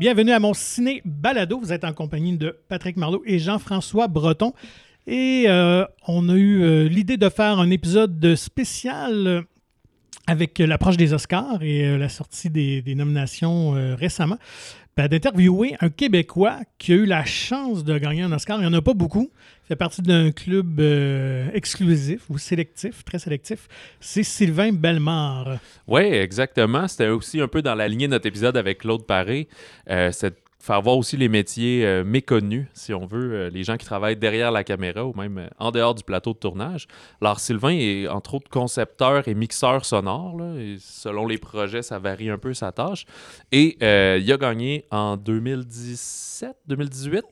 Bienvenue à mon ciné balado. Vous êtes en compagnie de Patrick Marleau et Jean-François Breton. Et euh, on a eu euh, l'idée de faire un épisode spécial euh, avec l'approche des Oscars et la sortie des, nominations récemment, ben, d'interviewer un Québécois qui a eu la chance de gagner un Oscar. Il n'y en a pas beaucoup. Il fait partie d'un club euh, exclusif ou sélectif, très sélectif. C'est Sylvain Bellemare. Oui, exactement. C'était aussi un peu dans la lignée de notre épisode avec Claude Paré. Euh, c'est de faire voir aussi les métiers euh, méconnus, si on veut, euh, les gens qui travaillent derrière la caméra ou même euh, en dehors du plateau de tournage. Alors, Sylvain est entre autres concepteur et mixeur sonore. là, et selon les projets, ça varie un peu sa tâche. Et il a gagné en 2017, 2018.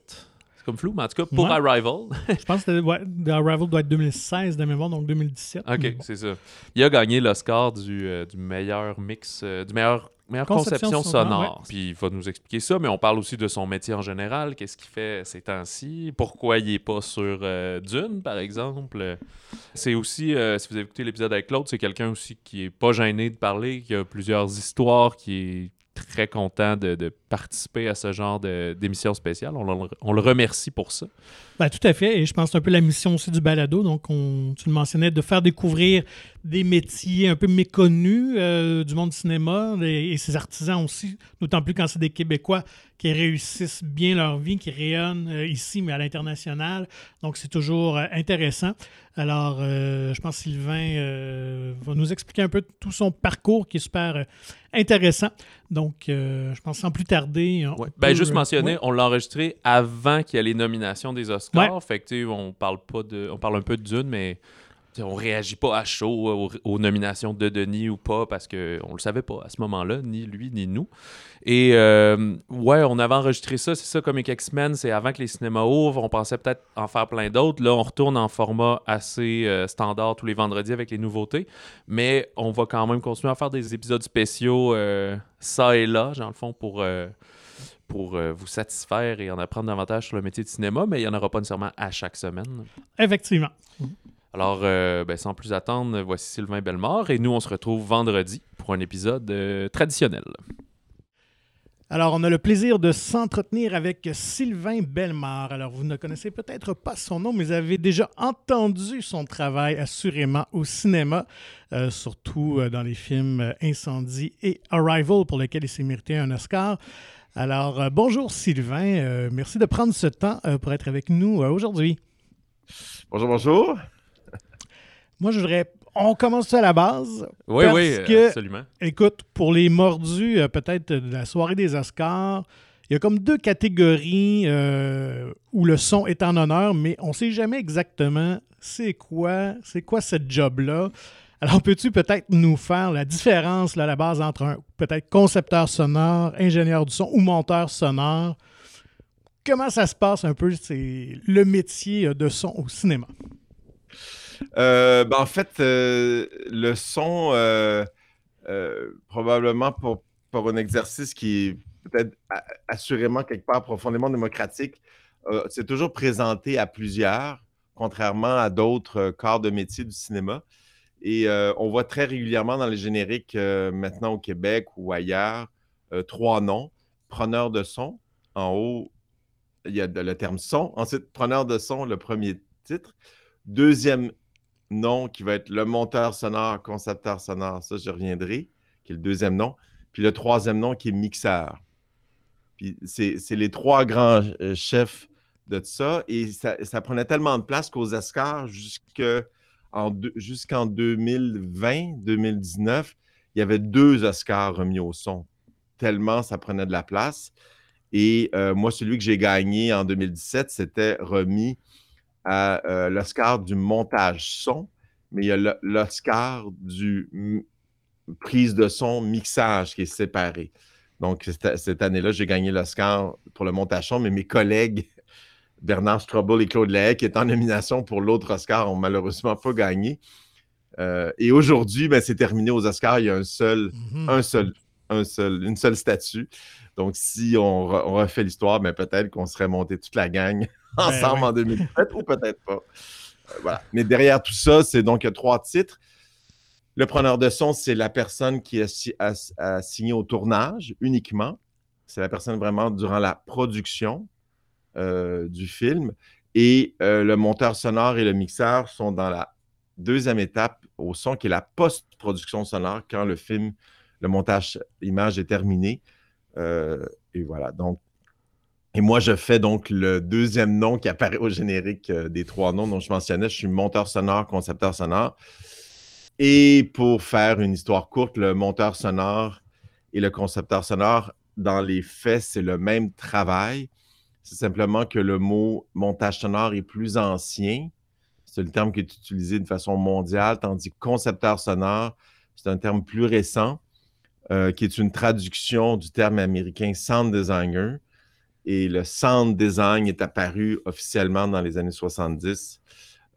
C'est comme flou, mais en tout cas, pour Ouais. Arrival. Je pense que ouais, Arrival doit être 2016 de mémoire, donc 2017. OK, c'est ça. Il a gagné l'Oscar du, euh, du meilleur mix, euh, du meilleur, meilleure Conception conception, sonore. Puis il va nous expliquer ça, mais on parle aussi de son métier en général, qu'est-ce qu'il fait ces temps-ci, pourquoi il n'est pas sur euh, Dune, par exemple? C'est aussi, euh, si vous avez écouté l'épisode avec Claude, c'est quelqu'un aussi qui est pas gêné de parler, qui a plusieurs histoires, qui est très content de, de participer à ce genre d'émission spéciale. On, le- remercie pour ça. Ben, tout à fait. Et je pense que un peu la mission aussi du balado. Donc, on, tu le mentionnais, de faire découvrir des métiers un peu méconnus euh, du monde du cinéma et, et ses artisans aussi, d'autant plus quand c'est des Québécois qui réussissent bien leur vie, qui rayonnent euh, ici, mais à l'international. Donc, c'est toujours euh, intéressant. Alors, je pense que Sylvain va nous expliquer un peu tout son parcours qui est super intéressant. Donc, je pense sans plus tarder. On Ouais. peut, Ben, juste euh, mentionner, ouais. on l'a enregistré avant qu'il y ait les nominations des Oscars. Fait que, on parle pas de. On parle un peu de Dune, mais on réagit pas à chaud aux, aux nominations de Denis ou pas parce qu'on le savait pas à ce moment-là, ni lui, ni nous. Et euh, ouais, on avait enregistré ça, c'est ça, Comic X-Men, c'est avant que les cinémas ouvrent. On pensait peut-être en faire plein d'autres. Là, on retourne en format assez euh, standard tous les vendredis avec les nouveautés. Mais on va quand même continuer à faire des épisodes spéciaux euh, ça et là, dans le fond, pour. euh, euh, vous satisfaire et en apprendre davantage sur le métier de cinéma, mais il n'y en aura pas nécessairement à chaque semaine. Effectivement. Alors, euh, ben, sans plus attendre, voici Sylvain Bellemare et nous, on se retrouve vendredi pour un épisode euh, traditionnel. Alors, on a le plaisir de s'entretenir avec Sylvain Bellemare. Alors, vous ne connaissez peut-être pas son nom, mais vous avez déjà entendu son travail assurément au cinéma, euh, surtout dans les films Incendie et Arrival, pour lesquels il s'est mérité un Oscar. Alors, euh, bonjour Sylvain, Euh, merci de prendre ce temps euh, pour être avec nous euh, aujourd'hui. Bonjour, bonjour. Moi, je voudrais... On commence ça à la base. Oui, Parce oui, que- absolument. Écoute, pour les mordus, euh, peut-être de la soirée des Oscars, il y a comme deux catégories euh, où le son est en honneur, mais on ne sait jamais exactement c'est quoi, c'est quoi cette job-là. Alors, peux-tu peut-être nous faire la différence là, à la base entre un peut-être concepteur sonore, ingénieur du son ou monteur sonore? Comment ça se passe un peu, c'est le métier euh, de son au cinéma? Euh, ben, en fait, euh, le son, euh, probablement pour, pour un exercice qui est peut-être assurément quelque part profondément démocratique, c'est toujours présenté à plusieurs, contrairement à d'autres corps de métier du cinéma. Et on voit très régulièrement dans les génériques maintenant au Québec ou ailleurs trois noms. Preneur de son, en haut, il y a le terme son. Ensuite, preneur de son, le premier titre. Deuxième nom qui va être le monteur sonore, concepteur sonore, ça je reviendrai, qui est le deuxième nom. Puis le troisième nom qui est mixeur. Puis c'est les trois grands euh, chefs de ça. Et ça, prenait tellement de place qu'aux Oscars, jusqu'en 2020, 2019, il y avait deux Oscars remis au son. Tellement ça prenait de la place. Et euh, moi, celui que j'ai gagné en 2017, c'était remis à euh, l'Oscar du montage son, mais il y a l'Oscar du prise de son mixage qui est séparé. Donc, cette, cette année-là, j'ai gagné l'Oscar pour le montage son, mais mes collègues Bernard Strobel et Claude Lahaye, qui étaient en nomination pour l'autre Oscar, n'ont malheureusement pas gagné. Euh, et aujourd'hui, ben, c'est terminé aux Oscars. Il y a un seul, Mhm. un seul, un seul, une seule statue. Donc, si on, re- on refait l'histoire, ben, peut-être qu'on serait monté toute la gang ensemble ouais. en 2017 ou peut-être pas. Euh, voilà. Mais derrière tout ça, c'est donc il y a trois titres. Le preneur de son, c'est la personne qui a, si- a- a signé au tournage uniquement. C'est la personne vraiment durant la production du film. Et le monteur sonore et le mixeur sont dans la deuxième étape au son, qui est la post-production sonore, quand le film, le montage image est terminé. et voilà, donc et moi, je fais donc le deuxième nom qui apparaît au générique euh, des trois noms dont je mentionnais. Je suis monteur sonore, concepteur sonore. Et pour faire une histoire courte, le monteur sonore et le concepteur sonore, dans les faits, c'est le même travail. C'est simplement que le mot montage sonore est plus ancien. C'est le terme qui est utilisé de façon mondiale, tandis que concepteur sonore, c'est un terme plus récent, euh, qui est une traduction du terme américain sound designer, et le sound design est apparu officiellement dans les années 70.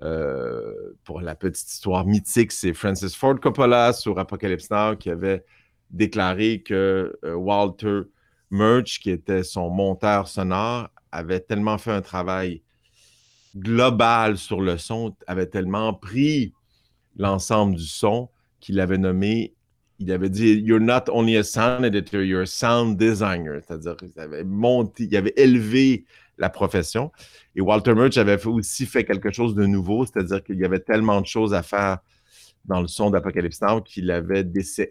Euh, pour la petite histoire mythique, c'est Francis Ford Coppola sur Apocalypse Now qui avait déclaré que euh, Walter Murch, qui était son monteur sonore, avait tellement fait un travail global sur le son, avait tellement pris l'ensemble du son qu'il avait nommé il avait dit You're not only a sound editor, you're a sound designer. C'est-à-dire qu'il avait monté, il avait élevé la profession. Et Walter Murch avait aussi fait quelque chose de nouveau, c'est-à-dire qu'il y avait tellement de choses à faire dans le son d'Apocalypse Now qu'il avait,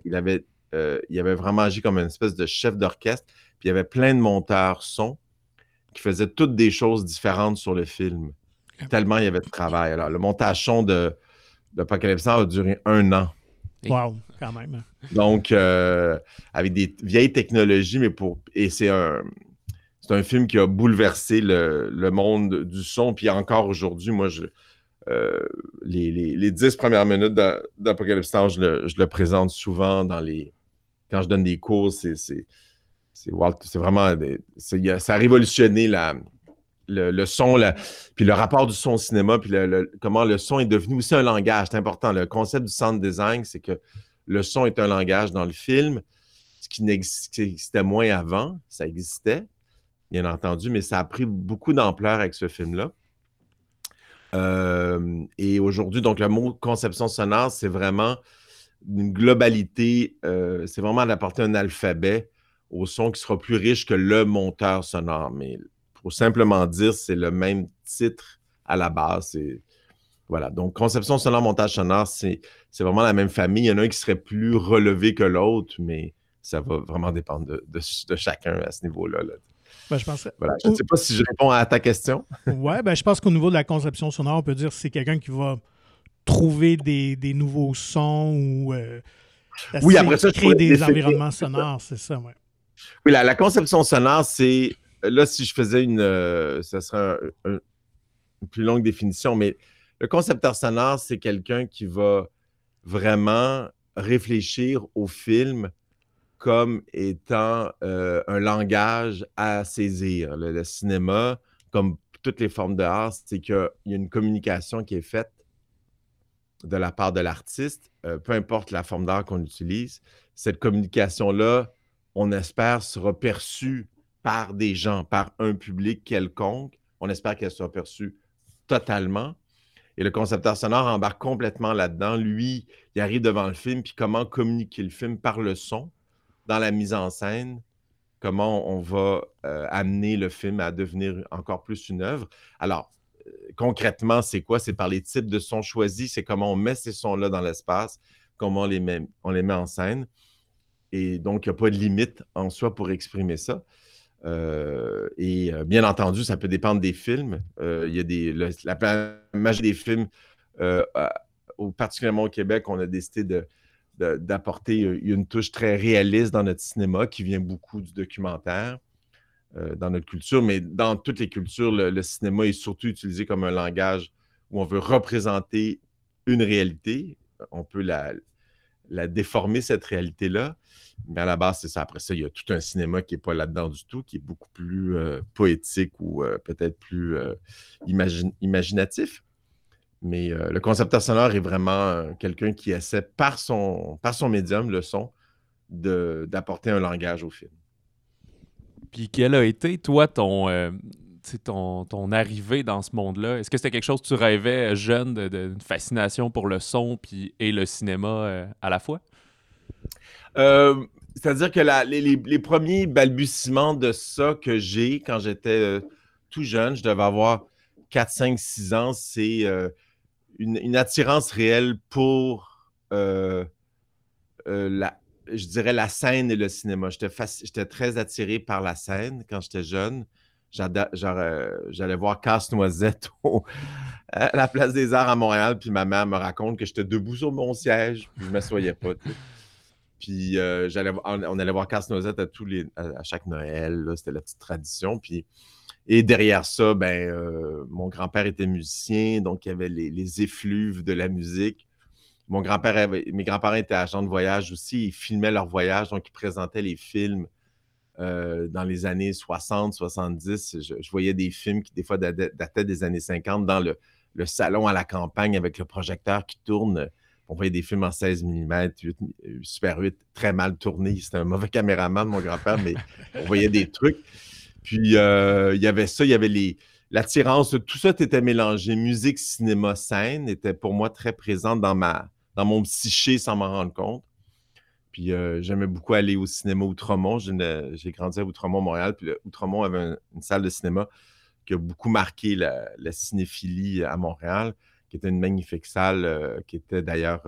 il avait, euh, il avait vraiment agi comme une espèce de chef d'orchestre. Puis il y avait plein de monteurs son qui faisaient toutes des choses différentes sur le film. Tellement il y avait de travail. Alors, le montage son d'Apocalypse Now a duré un an. Wow, quand même. Hein. Donc, euh, avec des vieilles technologies, mais pour. Et c'est un. C'est un film qui a bouleversé le, monde du son. Puis encore aujourd'hui, moi, je, euh, les, dix premières minutes d'Apocalypse Now, je le, présente souvent dans les. Quand je donne des cours, c'est. C'est vraiment. ça a révolutionné la, le, son, puis le rapport du son au cinéma, puis comment le son est devenu aussi un langage. C'est important. Le concept du sound design, c'est que le son est un langage dans le film, ce qui n'existait moins avant. Ça existait, bien entendu, mais ça a pris beaucoup d'ampleur avec ce film-là. Euh, et aujourd'hui, donc, le mot conception sonore, c'est vraiment une globalité, euh, c'est vraiment d'apporter un alphabet au son qui sera plus riche que le monteur sonore. Mais pour simplement dire, c'est le même titre à la base. Voilà. Donc, conception sonore, montage sonore, c'est vraiment la même famille. Il y en a un qui serait plus relevé que l'autre, mais ça va vraiment dépendre de, chacun à ce niveau-là. Ben, je, pense... je ne sais pas si je réponds à ta question. oui, ben, je pense qu'au niveau de la conception sonore, on peut dire que c'est quelqu'un qui va trouver des, nouveaux sons ou euh, oui, après ça, créer des environnements sonores, c'est ça, ouais. Oui, la, la conception sonore, c'est là, si je faisais une, euh, ça serait une plus longue définition, mais le concepteur sonore, c'est quelqu'un qui va vraiment réfléchir au film comme étant euh, un langage à saisir. Le, cinéma, comme toutes les formes d'art, c'est qu'il y a une communication qui est faite de la part de l'artiste, euh, peu importe la forme d'art qu'on utilise. Cette communication-là, on espère, sera perçue par des gens, par un public quelconque. On espère qu'elle soit perçue totalement. Et le concepteur sonore embarque complètement là-dedans. Lui, il arrive devant le film, puis comment communiquer le film par le son, dans la mise en scène, comment on va euh, amener le film à devenir encore plus une œuvre. Alors, euh, concrètement, c'est quoi? C'est par les types de sons choisis, c'est comment on met ces sons-là dans l'espace, comment on les, met, on les met en scène. Et donc, il n'y a pas de limite en soi pour exprimer ça. Euh, et euh, bien entendu, ça peut dépendre des films. Euh, il y a des, la majorité des films, particulièrement au Québec, on a décidé d'apporter une touche très réaliste dans notre cinéma qui vient beaucoup du documentaire dans notre culture. Mais dans toutes les cultures, le, cinéma est surtout utilisé comme un langage où on veut représenter une réalité. On peut la, la déformer, cette réalité-là. Mais à la base, c'est ça. Après ça, il y a tout un cinéma qui n'est pas là-dedans du tout, qui est beaucoup plus euh, poétique ou euh, peut-être plus euh, imaginatif. Mais le concepteur sonore est vraiment quelqu'un qui essaie, par son, par son médium, le son, d'apporter un langage au film. Puis quel a été, toi, ton, ton, ton, arrivée dans ce monde-là? Est-ce que c'était quelque chose que tu rêvais jeune, d'une fascination pour le son puis, et le cinéma à la fois? Euh, C'est-à-dire que les, premiers balbutiements de ça que j'ai quand j'étais euh, tout jeune, je devais avoir 4, 5, 6 ans, c'est euh, une, attirance réelle pour euh, la, je dirais la scène et le cinéma. J'étais très attiré par la scène quand j'étais jeune. J'allais voir Casse-Noisette à la Place des Arts à Montréal, puis ma mère me raconte que j'étais debout sur mon siège, puis je ne m'assoyais pas. Puis euh, on, allait voir Casse-Noisette à, tous les, à, chaque Noël, c'était la petite tradition. Puis, et derrière ça, ben, euh, mon grand-père était musicien, donc il y avait les, effluves de la musique. Mon grand-père mes grands-parents étaient agents de voyage aussi, ils filmaient leurs voyages, donc ils présentaient les films euh, dans les années 60, 70. Je, voyais des films qui, des fois, dataient des années 50 dans le, salon à la campagne avec le projecteur qui tourne on voyait des films en 16 mm, Super 8, très mal tourné. C'était un mauvais caméraman, mon grand-père, mais on voyait des trucs. Puis euh, il y avait ça, il y avait les, l'attirance, tout ça était mélangé. Musique, cinéma, scène était pour moi très présente dans, ma, dans mon psyché sans m'en rendre compte. Puis j'aimais beaucoup aller au cinéma Outremont. J'ai grandi à Outremont, Montréal. Puis Outremont avait une salle de cinéma qui a beaucoup marqué la cinéphilie à Montréal qui était une magnifique salle, qui était d'ailleurs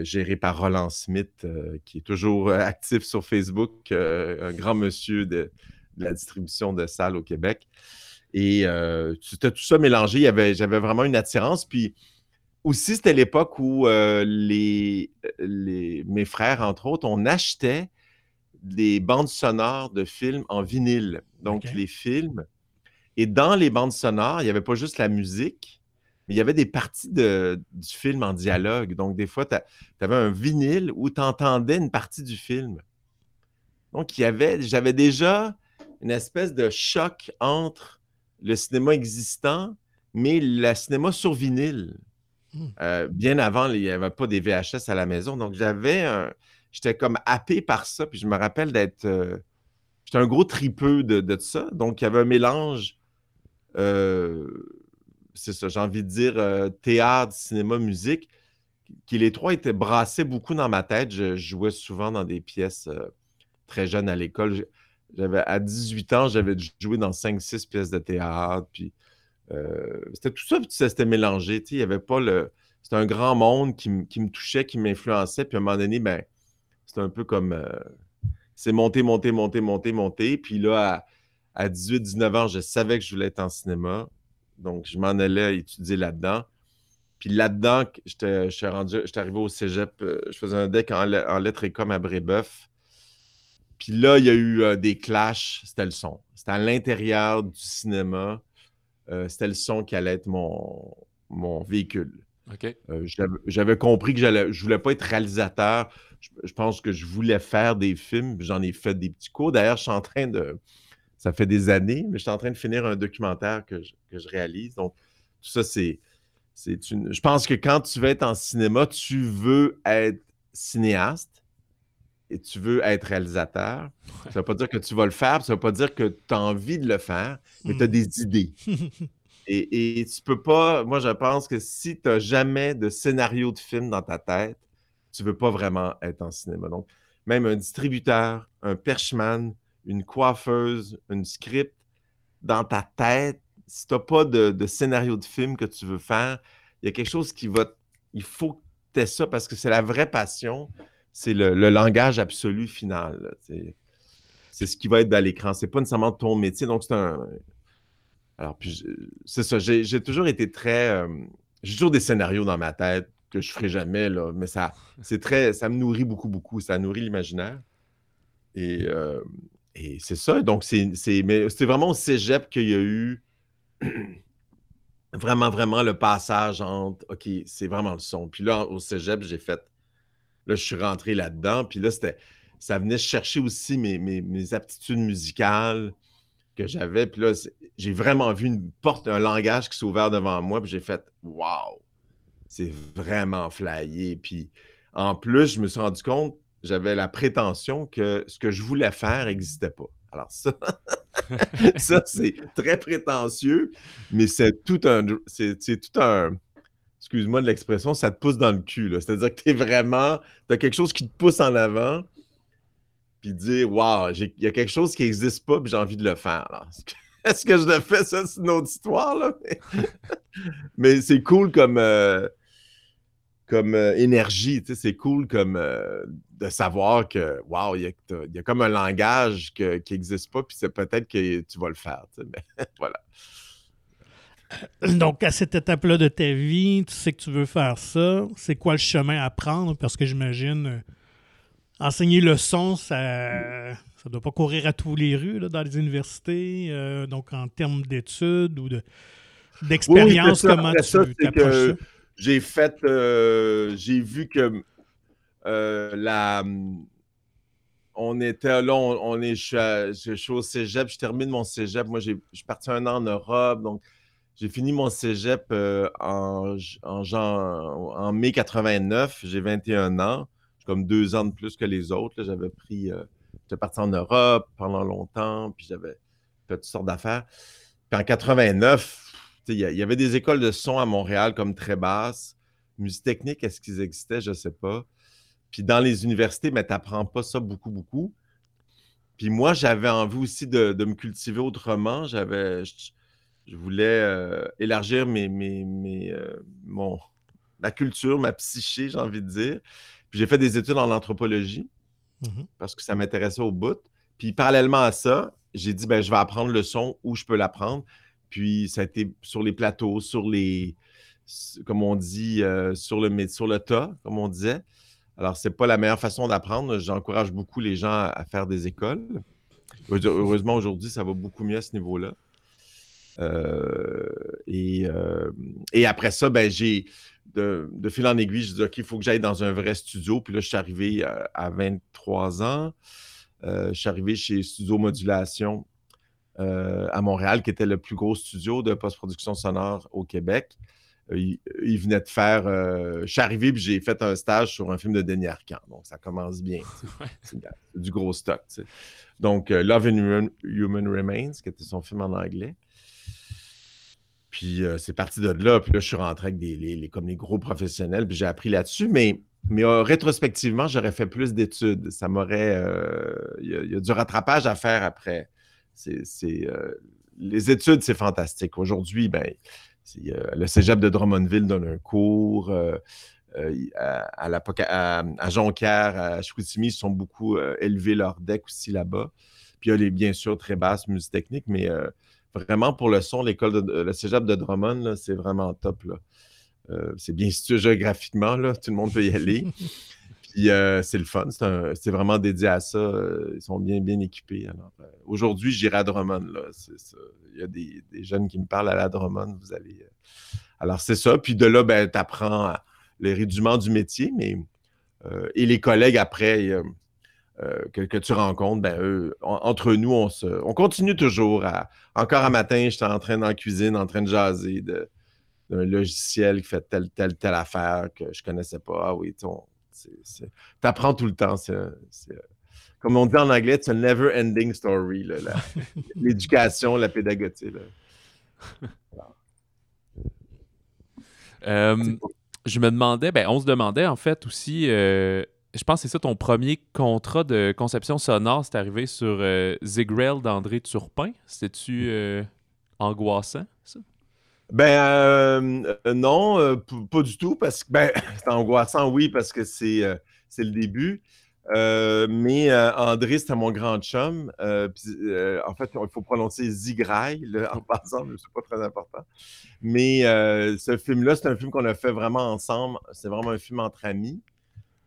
gérée par Roland Smith, qui est toujours actif sur Facebook, un grand monsieur de, la distribution de salles au Québec. Et c'était tout ça mélangé. J'avais vraiment une attirance. Puis aussi, c'était l'époque où les, mes frères, entre autres, on achetait des bandes sonores de films en vinyle. Donc, les films. Et dans les bandes sonores, il n'y avait pas juste la musique, mais il y avait des parties de, du film en dialogue. Donc, des fois, tu avais un vinyle où tu entendais une partie du film. Donc, il y avait, j'avais déjà une espèce de choc entre le cinéma existant, mais le cinéma sur vinyle. Euh, bien avant, il n'y avait pas des VHS à la maison. Donc, j'avais un. J'étais comme happé par ça. Puis je me rappelle d'être. Euh, j'étais un gros tripeux de, ça. Donc, il y avait un mélange. Euh, c'est ça, j'ai envie de dire théâtre, cinéma, musique, qui les trois étaient brassés beaucoup dans ma tête. Je jouais souvent dans des pièces très jeunes à l'école. J'avais à 18 ans, j'avais joué dans 5-6 pièces de théâtre. Puis euh, c'était tout ça, c'était mélangé. Il y avait pas le. C'était un grand monde qui, me touchait, qui m'influençait. Puis à un moment donné, ben, c'était un peu comme. c'est monté, monté, monté, monté, monté. Puis là, à, à 18-19 ans, je savais que je voulais être en cinéma. Donc, je m'en allais étudier là-dedans. Puis là-dedans, j'étais arrivé au cégep, euh, je faisais un deck en, lettres et com à Brébeuf. Puis là, il y a eu euh, des clashs, c'était le son. C'était à l'intérieur du cinéma. Euh, c'était le son qui allait être mon, mon véhicule. OK. J'avais compris que je ne voulais pas être réalisateur. Je, pense que je voulais faire des films. J'en ai fait des petits cours. D'ailleurs, je suis en train de, ça fait des années, mais je suis en train de finir un documentaire que je, réalise. Donc, tout ça, c'est. Une... Je pense que quand tu veux être en cinéma, tu veux être cinéaste et tu veux être réalisateur. Ça ne veut pas dire que tu vas le faire, ça ne veut pas dire que tu as envie de le faire, mais tu as hmm. des idées. et, et tu peux pas. Moi, je pense que si tu n'as jamais de scénario de film dans ta tête, tu ne veux pas vraiment être en cinéma. Donc, même un distributeur, un perchman, une coiffeuse, une script dans ta tête, si tu n'as pas de, scénario de film que tu veux faire, il y a quelque chose qui va. Il faut que tu aies ça parce que c'est la vraie passion. C'est le, langage absolu final. C'est ce qui va être dans l'écran. C'est pas nécessairement ton métier. Donc, c'est un. Alors, puis, c'est ça. J'ai toujours été très. Euh, j'ai toujours des scénarios dans ma tête que je ferai jamais, là, mais ça, c'est très, ça me nourrit beaucoup, beaucoup. Ça nourrit l'imaginaire. Et, euh, et c'est ça. Donc, c'est, c'est vraiment au cégep qu'il y a eu vraiment, vraiment le passage entre OK, c'est vraiment le son. Puis là, au cégep, j'ai fait. Là, je suis rentré là-dedans. Puis là, c'était, ça venait chercher aussi mes, aptitudes musicales que j'avais. Puis là, j'ai vraiment vu une porte, un langage qui s'est ouvert devant moi. Puis j'ai fait Waouh, c'est vraiment flyé. Puis en plus, je me suis rendu compte j'avais la prétention que ce que je voulais faire n'existait pas. Alors ça, ça c'est très prétentieux, mais c'est tout un, c'est, tout un, excuse-moi de l'expression, ça te pousse dans le cul. C'est-à-dire que tu es vraiment, tu as quelque chose qui te pousse en avant, puis dire Waouh, il y a quelque chose qui n'existe pas, puis j'ai envie de le faire. Est-ce que je le fais? Ça, c'est une autre histoire. Mais, c'est cool comme, euh, euh, énergie, c'est cool comme euh, de savoir que, waouh, il y, a comme un langage qui n'existe pas, puis c'est peut-être que tu vas le faire, mais voilà. Donc, à cette étape-là de ta vie, tu sais que tu veux faire ça. C'est quoi le chemin à prendre? Parce que j'imagine, enseigner le son, ça ne doit pas courir à tous les rues dans les universités. Euh, donc, en termes d'études ou d'expérience, comment tu ça, ça? J'ai fait, euh, j'ai vu que euh, la, on était là, on, est, je suis, au cégep, je termine mon cégep. Moi, je suis parti un an en Europe, donc j'ai fini mon cégep en, en, en, mai 89. J'ai 21 ans comme deux ans de plus que les autres. J'avais pris, euh, j'étais parti en Europe pendant longtemps, puis j'avais fait toutes sortes d'affaires. Puis en 89, il y, avait des écoles de son à Montréal comme très basses. Musique technique, est-ce qu'ils existaient? Je ne sais pas. Puis dans les universités, mais tu n'apprends pas ça beaucoup, beaucoup. Puis moi, j'avais envie aussi de, me cultiver autrement. J'avais, voulais euh, élargir mes, mes, euh, mon, ma culture, ma psyché, j'ai envie de dire j'ai fait des études en anthropologie mmh parce que ça m'intéressait au bout. Puis parallèlement à ça, j'ai dit, ben, je vais apprendre le son où je peux l'apprendre. Puis ça a été sur les plateaux, sur les, comme on dit, euh, sur, le, sur le tas, comme on disait. Alors, ce n'est pas la meilleure façon d'apprendre. J'encourage beaucoup les gens à, faire des écoles. Heureusement, aujourd'hui, ça va beaucoup mieux à ce niveau-là. Euh, et, euh, et, après ça, ben, j'ai de, fil en aiguille, je dis OK, il faut que j'aille dans un vrai studio. Puis là, je suis arrivé euh, à, 23 ans. Euh, je suis arrivé chez Studio Modulation euh, à Montréal, qui était le plus gros studio de post-production sonore au Québec. Il, venait de faire. je suis arrivé et j'ai fait un stage sur un film de Denis Arcand. Donc, ça commence bien. C'est du gros stock. Donc, Love and Human Remains, qui était son film en anglais. Puis euh, c'est parti de là. Puis là, je suis rentré avec des, les, comme les gros professionnels, puis j'ai appris là-dessus. Mais, mais euh, rétrospectivement, j'aurais fait plus d'études. Ça m'aurait. Euh, il y, a du rattrapage à faire après. C'est, les études, c'est fantastique. Aujourd'hui, ben, le cégep de Drummondville donne un cours. à, la, à, Jonquière, à Chicoutimi, ils sont beaucoup élevés leur deck aussi là-bas. Puis il y a les, bien sûr, très basses musiques techniques, mais vraiment pour le son, l'école de le cégep de Drummond, c'est vraiment top. Euh, c'est bien situé géographiquement, là, tout le monde peut y aller. Puis euh, c'est le fun, c'est vraiment dédié à ça. Euh, ils sont bien, bien équipés. aujourd'hui, j'irai à Drummond. Il y a des, jeunes qui me parlent à la Drummond. Vous allez. Alors, c'est ça. Puis de là, ben, tu apprends les rudiments du métier, mais et les collègues après. Euh, que, tu rencontres, ben, entre nous, on, se, on continue toujours à. Encore un matin, j'étais en train dans la cuisine, en train de jaser d'un logiciel qui fait telle, telle, telle affaire que je ne connaissais pas. Ah oui, tu apprends tout le temps. comme on dit en anglais, c'est un never ending story, l'éducation, la, pédagogie. Euh, je me demandais, ben, on se demandait en fait aussi. Euh, je pense que c'est ça ton premier contrat de conception sonore, c'est arrivé sur euh, d'André Turpin. C'était-tu euh, angoissant, ça? Ben euh, euh, non, pas du tout, parce que ben, c'est angoissant, oui, parce que c'est le début. mais André, c'était mon grand chum. en fait, il faut prononcer Zigrail en passant, mais c'est pas très important. Mais ce film-là, c'est un film qu'on a fait vraiment ensemble. C'est vraiment un film entre amis.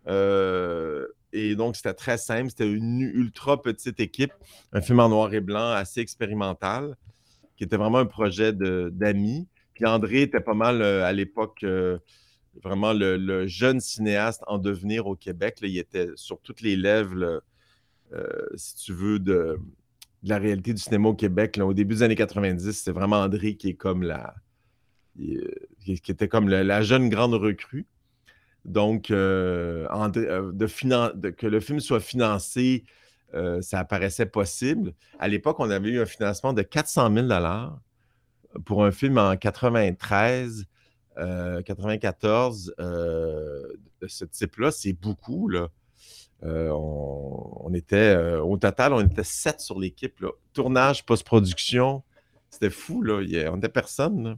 Euh, et donc, c'était très simple. C'était une ultra petite équipe, un film en noir et blanc assez expérimental, qui était vraiment un projet d'amis. Puis André était pas mal euh, à l'époque euh, vraiment le, jeune cinéaste en devenir au Québec. il était sur toutes les lèvres, si tu veux, de, la réalité du cinéma au Québec. au début des années 90, c'est vraiment André qui est comme la. qui était comme la jeune grande recrue. Donc, euh, euh, que le film soit financé, euh, ça apparaissait possible. À l'époque, on avait eu un financement de 400 000 pour un film en 93, 94 de ce type-là. C'est beaucoup, on, était, au total, on était sept sur l'équipe. Tournage, post-production, c'était fou, là. on n'était personne.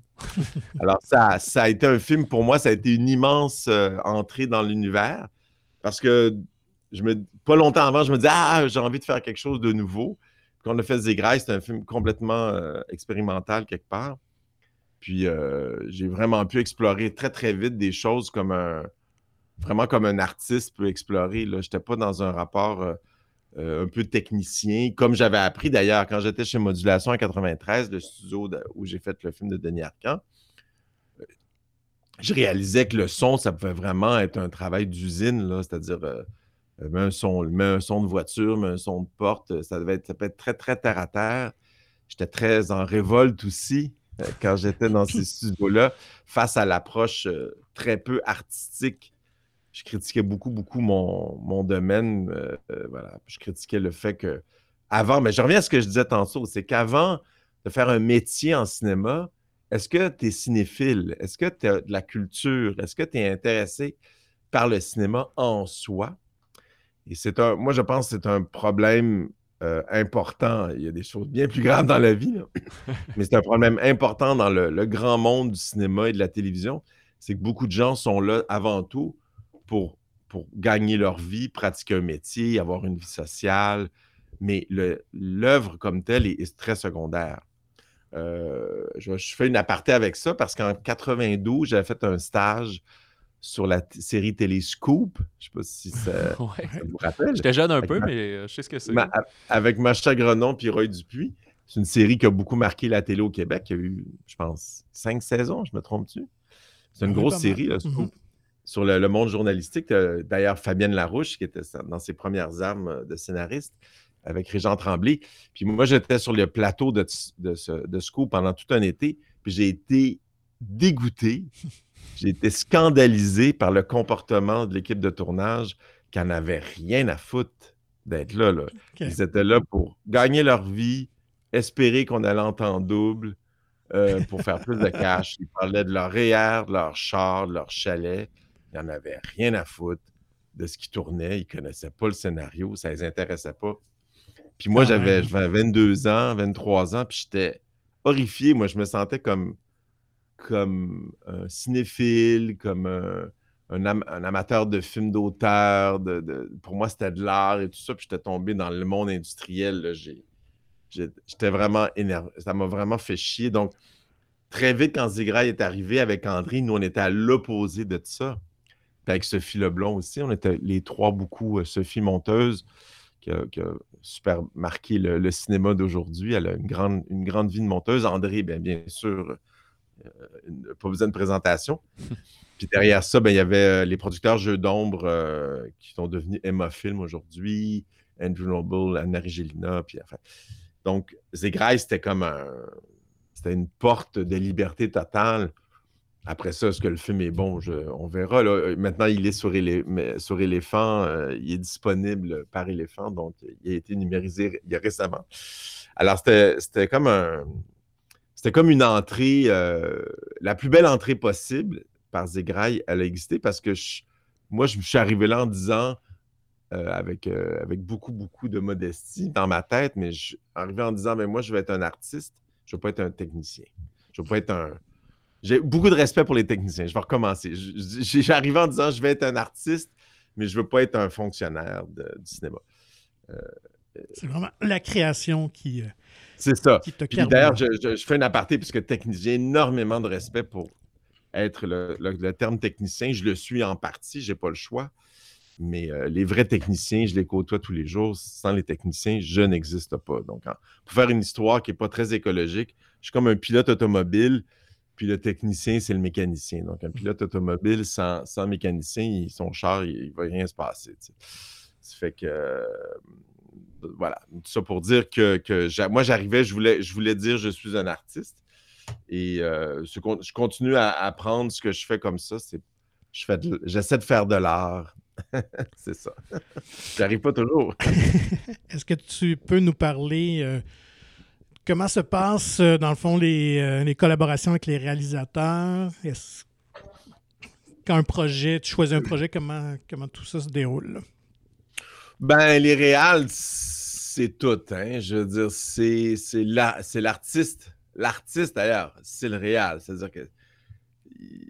Alors, ça, ça a été un film, pour moi, ça a été une immense entrée dans l'univers. Parce que je me, pas longtemps avant, je me disais, ah, j'ai envie de faire quelque chose de nouveau. Quand on a fait Zégraille, c'était un film complètement expérimental quelque part. Puis euh, j'ai vraiment pu explorer très, très vite des choses comme un. Vraiment comme un artiste peut explorer. Je n'étais pas dans un rapport euh, euh, un peu technicien, comme j'avais appris d'ailleurs quand j'étais chez Modulation en 93, le studio où j'ai fait le film de Denis Arcand. Je réalisais que le son, ça pouvait vraiment être un travail d'usine, c'est-à-dire un, son, un son de voiture, mais un son de porte, ça, devait être, ça peut être très, très terre à terre. J'étais très en révolte aussi euh, quand j'étais dans ces studios-là, face à l'approche euh, très peu artistique. Je critiquais beaucoup, beaucoup mon, domaine. Euh, voilà. Je critiquais le fait que, avant, mais je reviens à ce que je disais tantôt, c'est qu'avant de faire un métier en cinéma, est-ce que tu es cinéphile? Est-ce que tu as de la culture? Est-ce que tu es intéressé par le cinéma en soi? Et c'est un, moi, je pense que c'est un problème euh, important. Il y a des choses bien plus graves dans la vie, mais c'est un problème important dans le, grand monde du cinéma et de la télévision. C'est que beaucoup de gens sont là avant tout pour, pour gagner leur vie, pratiquer un métier, avoir une vie sociale, mais l'œuvre comme telle est, très secondaire. Euh, je, je, fais une aparté avec ça parce qu'en 92, j'avais fait un stage sur la série télé Scoop. Je ne sais pas si ça, vous rappelle. J'étais jeune un peu, mais euh, je sais ce que c'est. avec Macha Grenon et Roy Dupuis. C'est une série qui a beaucoup marqué la télé au Québec. Il y a eu, je pense, cinq saisons, je me trompe-tu? C'est une grosse série, là, Scoop, mm-hmm. Sur le, monde journalistique. D'ailleurs, Fabienne Larouche, qui était dans ses premières armes euh, de scénariste, avec Régent Tremblay. Puis moi, j'étais sur le plateau de, de, de pendant tout un été. Puis j'ai été dégoûté J'ai été scandalisé par le comportement de l'équipe de tournage qui n'en avait rien à foutre d'être là, Ils étaient là pour gagner leur vie, espérer qu'on allait en double euh, pour faire plus de cash. Ils parlaient de leur REER, de leur char, de leur chalet. Ils n'en avaient rien à foutre de ce qui tournait. Ils ne connaissaient pas le scénario. Ça ne les intéressait pas. Puis moi, j'avais 22 ans, 23 ans, puis j'étais horrifié. Moi, je me sentais comme comme un cinéphile, comme un, amateur de films d'auteur. De, pour moi, c'était de l'art et tout ça. Puis j'étais tombé dans le monde industriel. J'étais vraiment énervé. Ça m'a vraiment fait chier. Donc, très vite, quand Zigraï est arrivé avec André, nous, on était à l'opposé de ça. Puis avec Sophie Leblond aussi, on était les trois beaucoup. Euh, Sophie Monteuse, qui a, super marqué le, cinéma d'aujourd'hui. Elle a une grande, une grande vie de monteuse. André, bien, bien sûr, euh, pas besoin de présentation. Puis derrière ça, ben, il y avait euh, les producteurs Jeux d'ombre euh, qui sont devenus Emma Film aujourd'hui, Andrew Noble, Anna Regilina. Puis, enfin. Donc, c'était comme un, c'était une porte de liberté totale. Après ça, est-ce que le film est bon? on verra. Maintenant, il est sur, éléphant. il est disponible par éléphant. Donc, il a été numérisé récemment. Alors, c'était comme un, c'était comme une entrée, euh, la plus belle entrée possible par Zegraï, elle a existé parce que moi, je suis arrivé là en disant, euh, avec, euh, beaucoup, beaucoup de modestie dans ma tête, mais je arrivé en disant, mais moi, je vais être un artiste, je ne veux pas être un technicien. Je ne veux pas être un. J'ai beaucoup de respect pour les techniciens. Je vais recommencer. J'ai arrivé en disant, je vais être un artiste, mais je ne veux pas être un fonctionnaire du cinéma. C'est vraiment la création qui. C'est ça. D'ailleurs, je, fais un aparté puisque j'ai énormément de respect pour être le, terme technicien. Je le suis en partie, je n'ai pas le choix. Mais euh, les vrais techniciens, je les côtoie tous les jours. Sans les techniciens, je n'existe pas. Donc, pour faire une histoire qui n'est pas très écologique, je suis comme un pilote automobile, le technicien, c'est le mécanicien. Donc, un pilote automobile sans, mécanicien, son char, il ne va rien se passer. Ça fait que voilà, tout ça pour dire que, moi, j'arrivais, je voulais, je voulais dire je suis un artiste. Et euh, je, continue à apprendre ce que je fais comme ça. C'est, je fais j'essaie de faire de l'art. c'est ça. J'arrive pas toujours. Est-ce que tu peux nous parler euh, comment se passent, euh, dans le fond, les, collaborations avec les réalisateurs? quand un projet, tu choisis un projet, comment, comment tout ça se déroule? Ben, les réals, c'est tout. Hein? Je veux dire, c'est, c'est, l'artiste. L'artiste, d'ailleurs, c'est le réal. C'est-à-dire que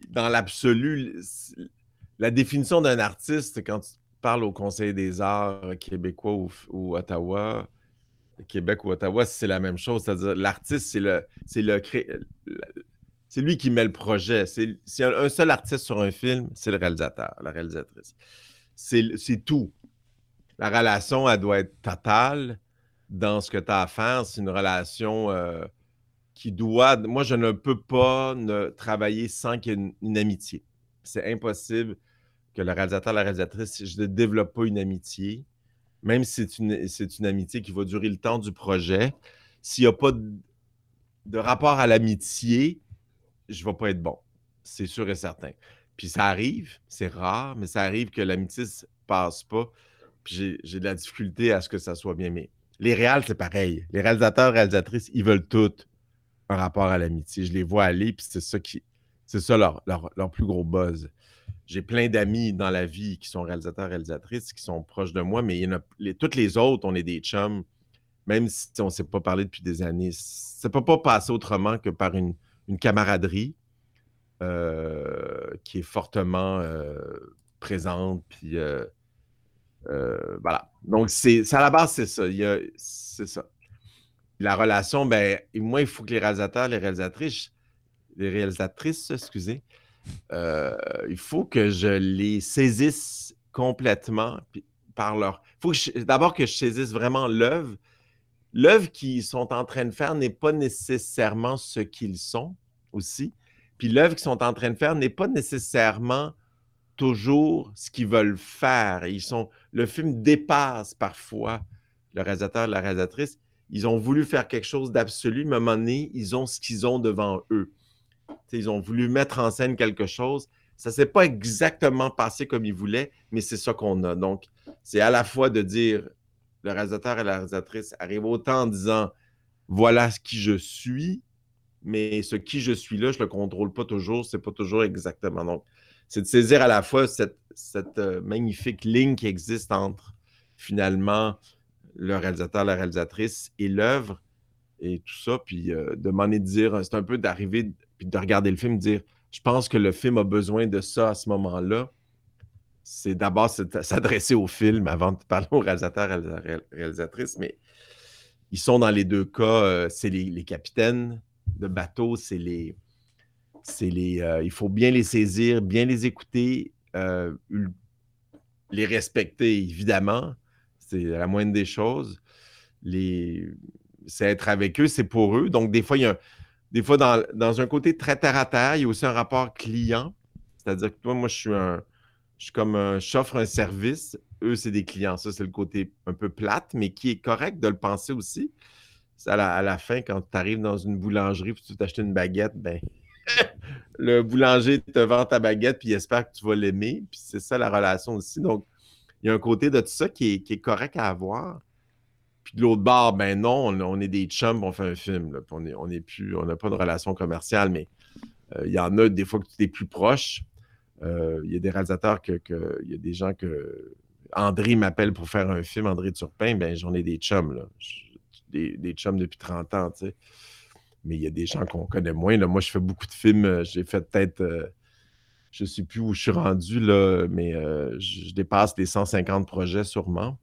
dans l'absolu, la définition d'un artiste, quand tu parles au Conseil des arts québécois ou, Ottawa, Québec ou Ottawa, c'est la même chose. C'est-à-dire, l'artiste, c'est le, c'est c'est lui qui met le projet. C'est, a un seul artiste sur un film, c'est le réalisateur, la réalisatrice. C'est, c'est tout la relation, elle doit être totale dans ce que tu as à faire. C'est une relation euh, qui doit. Moi, je ne peux pas travailler sans qu'il y ait une, amitié. C'est impossible que le réalisateur, la réalisatrice, je ne développe pas une amitié, même si c'est une, amitié qui va durer le temps du projet. S'il n'y a pas de, rapport à l'amitié, je ne vais pas être bon. C'est sûr et certain. Puis ça arrive, c'est rare, mais ça arrive que l'amitié ne passe pas puis j'ai de la difficulté à ce que ça soit bien. Mais les réals, c'est pareil. Les réalisateurs, réalisatrices, ils veulent tout un rapport à l'amitié. Je les vois aller, puis c'est ça qui. C'est ça leur, leur, plus gros buzz. J'ai plein d'amis dans la vie qui sont réalisateurs, réalisatrices, qui sont proches de moi, mais il y en a, toutes les autres, on est des chums, même si on ne s'est pas parlé depuis des années. Ça ne peut pas passer autrement que par une, camaraderie euh, qui est fortement euh, présente, puis euh, voilà. Donc, c'est à la base, c'est ça. C'est ça. La relation, ben, moi, il faut que les réalisateurs, les réalisatrices, les réalisatrices, excusez, euh, il faut que je les saisisse complètement par leur. Il faut d'abord que je saisisse vraiment l'œuvre. L'œuvre qu'ils sont en train de faire n'est pas nécessairement ce qu'ils sont aussi. Puis l'œuvre qu'ils sont en train de faire n'est pas nécessairement toujours ce qu'ils veulent faire. Ils sont, le film dépasse parfois le réalisateur, la réalisatrice. Ils ont voulu faire quelque chose d'absolu, mais à un moment donné, ils ont ce qu'ils ont devant eux. Ils ont voulu mettre en scène quelque chose. Ça ne s'est pas exactement passé comme ils voulaient, mais c'est ça qu'on a. Donc, c'est à la fois de dire, le réalisateur et la réalisatrice arrivent autant en disant, voilà ce qui je suis, mais ce qui je suis là, je ne le contrôle pas toujours, c'est pas toujours exactement. Donc, c'est de saisir à la fois cette, euh, magnifique ligne qui existe entre finalement le réalisateur, la réalisatrice et l'œuvre et tout ça, puis euh, demander de dire, c'est un peu d'arriver, puis de regarder le film, dire, je pense que le film a besoin de ça à ce moment-là. C'est d'abord s'adresser au film avant de parler au réalisateur à la réalisatrice, mais ils sont dans les deux cas, euh, c'est les, capitaines de bateau, c'est les, c'est les, euh, il faut bien les saisir, bien les écouter, euh, les respecter, évidemment. C'est la moindre des choses. Les, c'est être avec eux, c'est pour eux. Donc, des fois, il y a des fois, dans, un côté très terre à terre, il y a aussi un rapport client. C'est-à-dire que toi, moi, je suis un. Je suis comme un. J'offre un service. Eux, c'est des clients. Ça, c'est le côté un peu plate, mais qui est correct de le penser aussi. À la, la fin, quand tu arrives dans une boulangerie et tu t'achètes une baguette, ben, le boulanger te vend ta baguette puis il espère que tu vas l'aimer. Puis c'est ça la relation aussi. Donc, il y a un côté de tout ça qui est, correct à avoir. Puis de l'autre bord, ben non, on, est des chums, on fait un film. on est, on on n'a pas de relation commerciale, mais euh, il y en a des fois que tu es plus proche. Euh, il y a des réalisateurs que, il y a des gens que André m'appelle pour faire un film, André Turpin, ben j'en ai des chums. Des, des, chums depuis 30 ans, tu sais mais il y a des gens qu'on connaît moins. Là. Moi, je fais beaucoup de films. Euh, j'ai fait peut-être, je ne sais plus où je suis rendu, là, mais je, dépasse les 150 projets sûrement.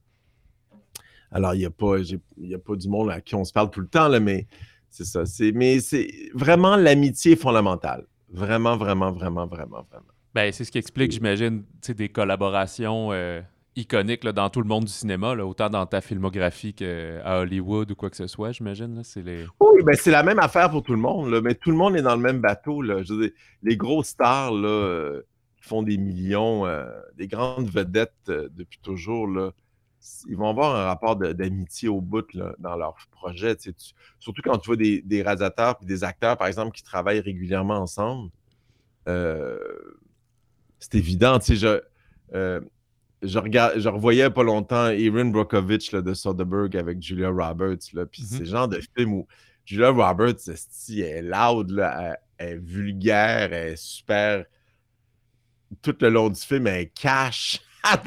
Alors, il n'y a, pas, a pas du monde à qui on se parle tout le temps, là, mais c'est ça. mais c'est vraiment l'amitié fondamentale. Vraiment, vraiment, vraiment, vraiment, vraiment. Ben, c'est ce qui explique, j'imagine, des collaborations iconique dans tout le monde du cinéma, autant dans ta filmographie qu'à Hollywood ou quoi que ce soit, j'imagine. C'est les... Oui, ben c'est la même affaire pour tout le monde, mais tout le monde est dans le même bateau. Là. les gros stars là, euh, qui font des millions, euh, des grandes vedettes euh, depuis toujours, là, ils vont avoir un rapport d'amitié au bout dans leur projet. surtout quand tu vois des, réalisateurs et des acteurs, par exemple, qui travaillent régulièrement ensemble. c'est évident. Je, je, regarde, je revoyais pas longtemps Erin Brockovich de Soderbergh avec Julia Roberts. Là, puis mm-hmm. c'est le genre de film où Julia Roberts, elle est loud, là, elle, est vulgaire, elle est super. Tout le long du film, elle cache.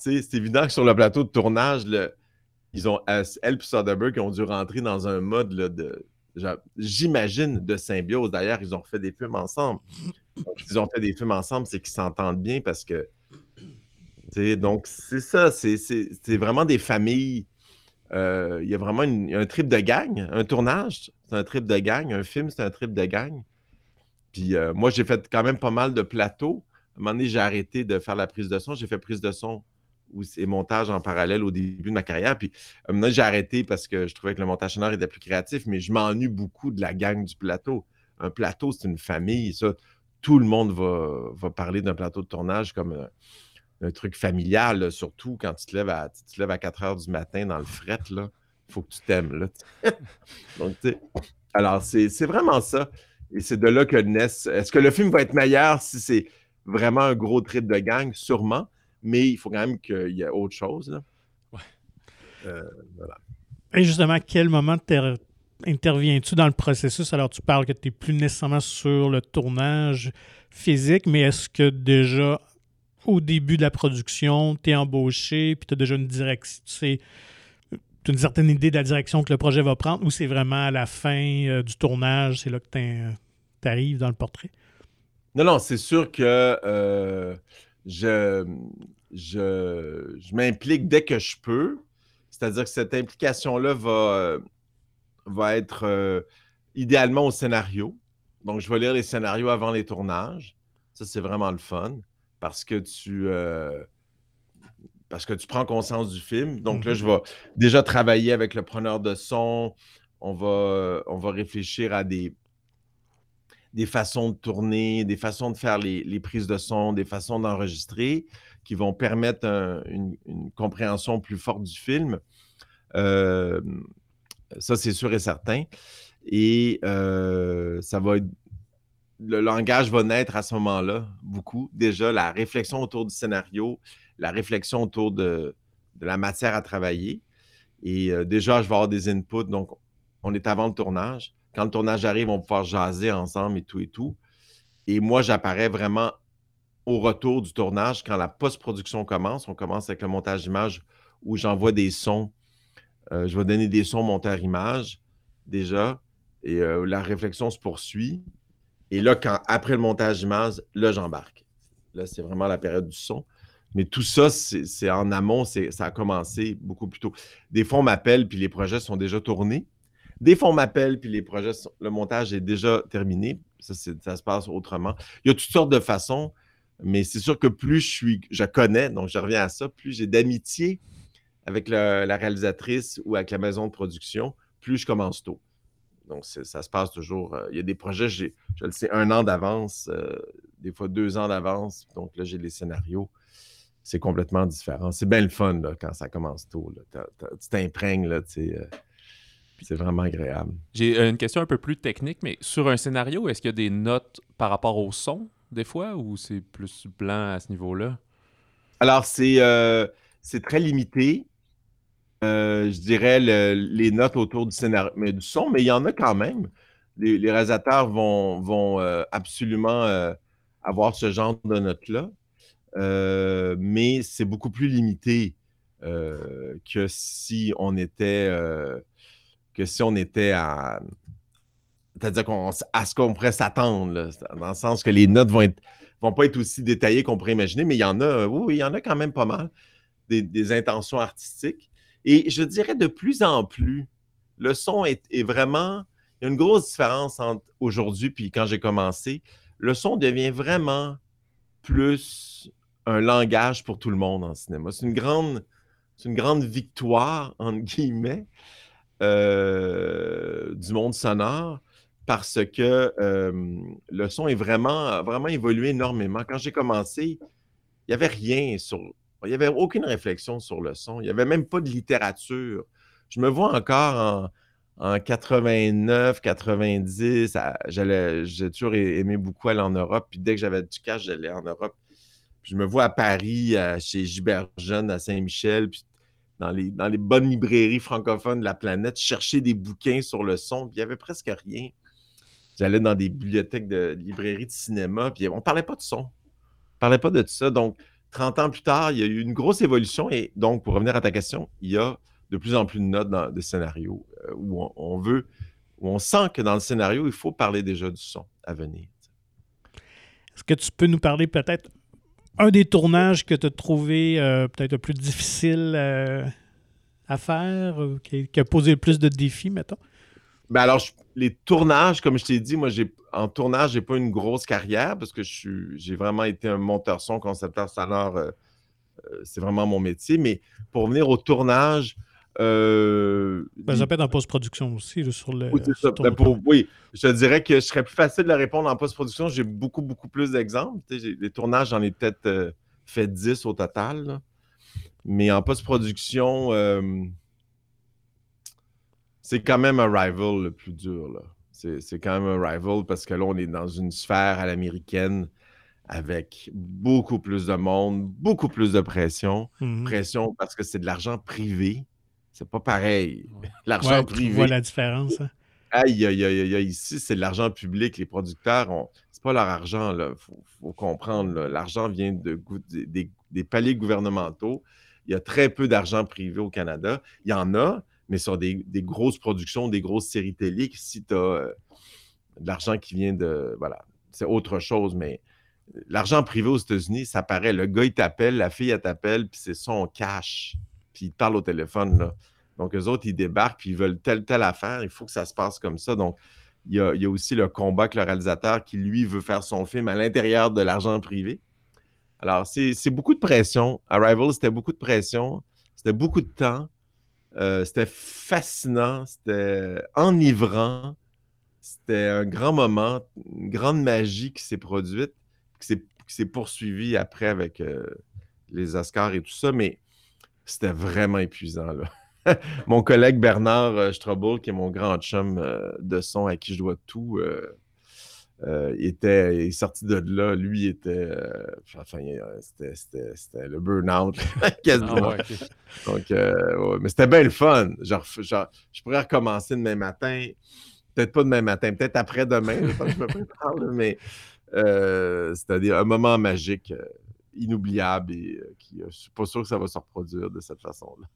c'est évident que sur le plateau de tournage, le, ils ont, elle et Soderbergh ont dû rentrer dans un mode de, j'imagine, de symbiose. D'ailleurs, ils ont fait des films ensemble. ils ont fait des films ensemble, c'est qu'ils s'entendent bien parce que. Donc, c'est ça, c'est vraiment des familles. Euh, il y a vraiment un trip de gang. Un tournage, c'est un trip de gang. Un film, c'est un trip de gang. Puis euh, moi, j'ai fait quand même pas mal de plateaux. À un moment donné, j'ai arrêté de faire la prise de son. J'ai fait prise de son ou c'est montage en parallèle au début de ma carrière. Puis maintenant, j'ai arrêté parce que je trouvais que le montage sonore était plus créatif, mais je m'ennuie beaucoup de la gang du plateau. Un plateau, c'est une famille. Tout le monde va, parler d'un plateau de tournage comme un, truc familial, surtout quand tu te, lèves à, tu te lèves à 4 heures du matin dans le fret. Il faut que tu t'aimes. Donc, alors, c'est vraiment ça. Et c'est de là que naissent. Est-ce que le film va être meilleur si c'est vraiment un gros trip de gang? Sûrement mais il faut quand même qu'il y ait autre chose. Euh, Et justement, à quel moment interviens-tu dans le processus? Alors, tu parles que tu n'es plus nécessairement sur le tournage physique, mais est-ce que déjà au début de la production, tu es embauché, puis tu as déjà une direction, tu sais, une certaine idée de la direction que le projet va prendre, ou c'est vraiment à la fin euh, du tournage, c'est là que tu arrives dans le portrait? Non, non, c'est sûr que euh, je, je, m'implique dès que je peux. C'est-à-dire que cette implication-là va, va être euh, idéalement au scénario. Donc, je vais lire les scénarios avant les tournages. Ça, c'est vraiment le fun parce que tu. Euh, parce que tu prends conscience du film. Donc là, je mm-hmm. vais déjà travailler avec le preneur de son. On va, on va réfléchir à des, des façons de tourner, des façons de faire les, prises de son, des façons d'enregistrer qui vont permettre une, compréhension plus forte du film. Ça, c'est sûr et certain. Et ça va le langage va naître à ce moment-là, beaucoup. Déjà, la réflexion autour du scénario, la réflexion autour de, la matière à travailler. Et déjà, je vais avoir des inputs. Donc, on est avant le tournage quand le tournage arrive, on va pouvoir jaser ensemble et tout et tout. Et moi, j'apparais vraiment au retour du tournage quand la post-production commence. On commence avec le montage d'image où j'envoie des sons. Euh, je vais donner des sons monteur-image déjà. Et euh, la réflexion se poursuit. Et là, quand, après le montage d'image, là, j'embarque. Là, c'est vraiment la période du son. Mais tout ça, c'est en amont, ça a commencé beaucoup plus tôt. Des fois, on m'appelle, puis les projets sont déjà tournés. Des fois, on m'appelle, puis les projets, le montage est déjà terminé. Ça, se passe autrement. Il y a toutes sortes de façons, mais c'est sûr que plus je suis, je connais, donc je reviens à ça, plus j'ai d'amitié avec la réalisatrice ou avec la maison de production, plus je commence tôt. Donc, ça se passe toujours. Euh, il y a des projets, je le sais, un an d'avance, euh, des fois deux ans d'avance. Donc là, j'ai les scénarios. C'est complètement différent. C'est bien le fun quand ça commence tôt. tu t'imprègnes, là. Euh, c'est vraiment agréable. J'ai euh, une question un peu plus technique, mais sur un scénario, est-ce qu'il y a des notes par rapport au son, des fois, ou c'est plus blanc à ce niveau-là? Alors, c'est euh, très limité. Euh, je dirais les notes autour du scénario, mais du son, mais il y en a quand même. Les, réalisateurs vont, vont absolument avoir ce genre de notes-là, mais c'est beaucoup plus limité que si on était que si on était à. C'est-à-dire qu'on, à ce qu'on pourrait s'attendre, dans le sens que les notes vont vont pas être aussi détaillées qu'on pourrait imaginer, mais il y en a, oui, il y en a quand même pas mal, des, intentions artistiques. Et je dirais de plus en plus, le son est, vraiment. Il y a une grosse différence entre aujourd'hui puis quand j'ai commencé. Le son devient vraiment plus un langage pour tout le monde en cinéma. C'est une grande, c'est une grande victoire, entre guillemets, euh, du monde sonore parce que le son est vraiment, vraiment évolué énormément. Quand j'ai commencé, il n'y avait rien sur. Il n'y avait aucune réflexion sur le son. Il n'y avait même pas de littérature. Je me vois encore en, 89, 90. J'ai toujours aimé beaucoup aller en Europe. Puis dès que j'avais du cash, j'allais en Europe. je me vois à Paris, chez Gilbert Jeune, à Saint-Michel. Puis dans les, bonnes librairies francophones de la planète, chercher des bouquins sur le son, puis il n'y avait presque rien. J'allais dans des bibliothèques de librairies de cinéma, puis on ne parlait pas de son. On ne parlait pas de tout ça. Donc, 30 ans plus tard, il y a eu une grosse évolution. Et donc, pour revenir à ta question, il y a de plus en plus de notes dans, de scénarios euh, où on, veut, où on sent que dans le scénario, il faut parler déjà du son à venir. Est-ce que tu peux nous parler peut-être un des tournages que tu as trouvé euh, peut-être le plus difficile euh, à faire, qui, a posé le plus de défis, mettons? Ben alors, les tournages, comme je t'ai dit, moi, j'ai en tournage, j'ai pas une grosse carrière parce que j'ai vraiment été un monteur son, concepteur sonore. c'est vraiment mon métier. Mais pour venir au tournage, euh, ben, ça peut être en post-production aussi, sur le. Ben, oui, je dirais que je serais plus facile de répondre en post-production. J'ai beaucoup, beaucoup plus d'exemples. Les tournages, j'en ai peut-être euh, fait 10 au total. Mais en post-production, euh, c'est quand même un rival le plus dur. C'est quand même un rival parce que là, on est dans une sphère à l'américaine avec beaucoup plus de monde, beaucoup plus de pression. Mm-hmm. Pression parce que c'est de l'argent privé. C'est pas pareil. L'argent privé. Tu vois la différence. Hein? Aïe, aïe, aïe, aïe, ici, c'est de l'argent public. Les producteurs, ont... c'est pas leur argent. Il faut, comprendre. L'argent vient de, des, paliers gouvernementaux. Il y a très peu d'argent privé au Canada. Il y en a, mais sur des, grosses productions, des grosses séries télé, si tu as euh, de l'argent qui vient de. Voilà, c'est autre chose, mais l'argent privé aux États-Unis, ça paraît. Le gars, il t'appelle, la fille, elle t'appelle, puis c'est son cash ils parlent au téléphone. Là. Donc, eux autres, ils débarquent, puis ils veulent telle, telle affaire. Il faut que ça se passe comme ça. Donc, il y a, aussi le combat avec le réalisateur qui, lui, veut faire son film à l'intérieur de l'argent privé. Alors, c'est beaucoup de pression. Arrival, c'était beaucoup de pression. C'était beaucoup de temps. Euh, c'était fascinant. C'était enivrant. C'était un grand moment, une grande magie qui s'est produite, qui s'est poursuivie après avec euh, les Oscars et tout ça. Mais c'était vraiment épuisant. Là. mon collègue Bernard euh, qui est mon grand chum euh, de son à qui je dois tout, euh, euh, était, est sorti de là. Lui était. enfin, c'était le burn-out. Ah Donc, mais c'était bien le fun. Genre, je pourrais recommencer demain matin. Peut-être pas demain matin, peut-être après-demain, je me parle, mais c'est-à-dire un moment magique inoubliable et euh, qui, euh, je suis pas sûr que ça va se reproduire de cette façon-là.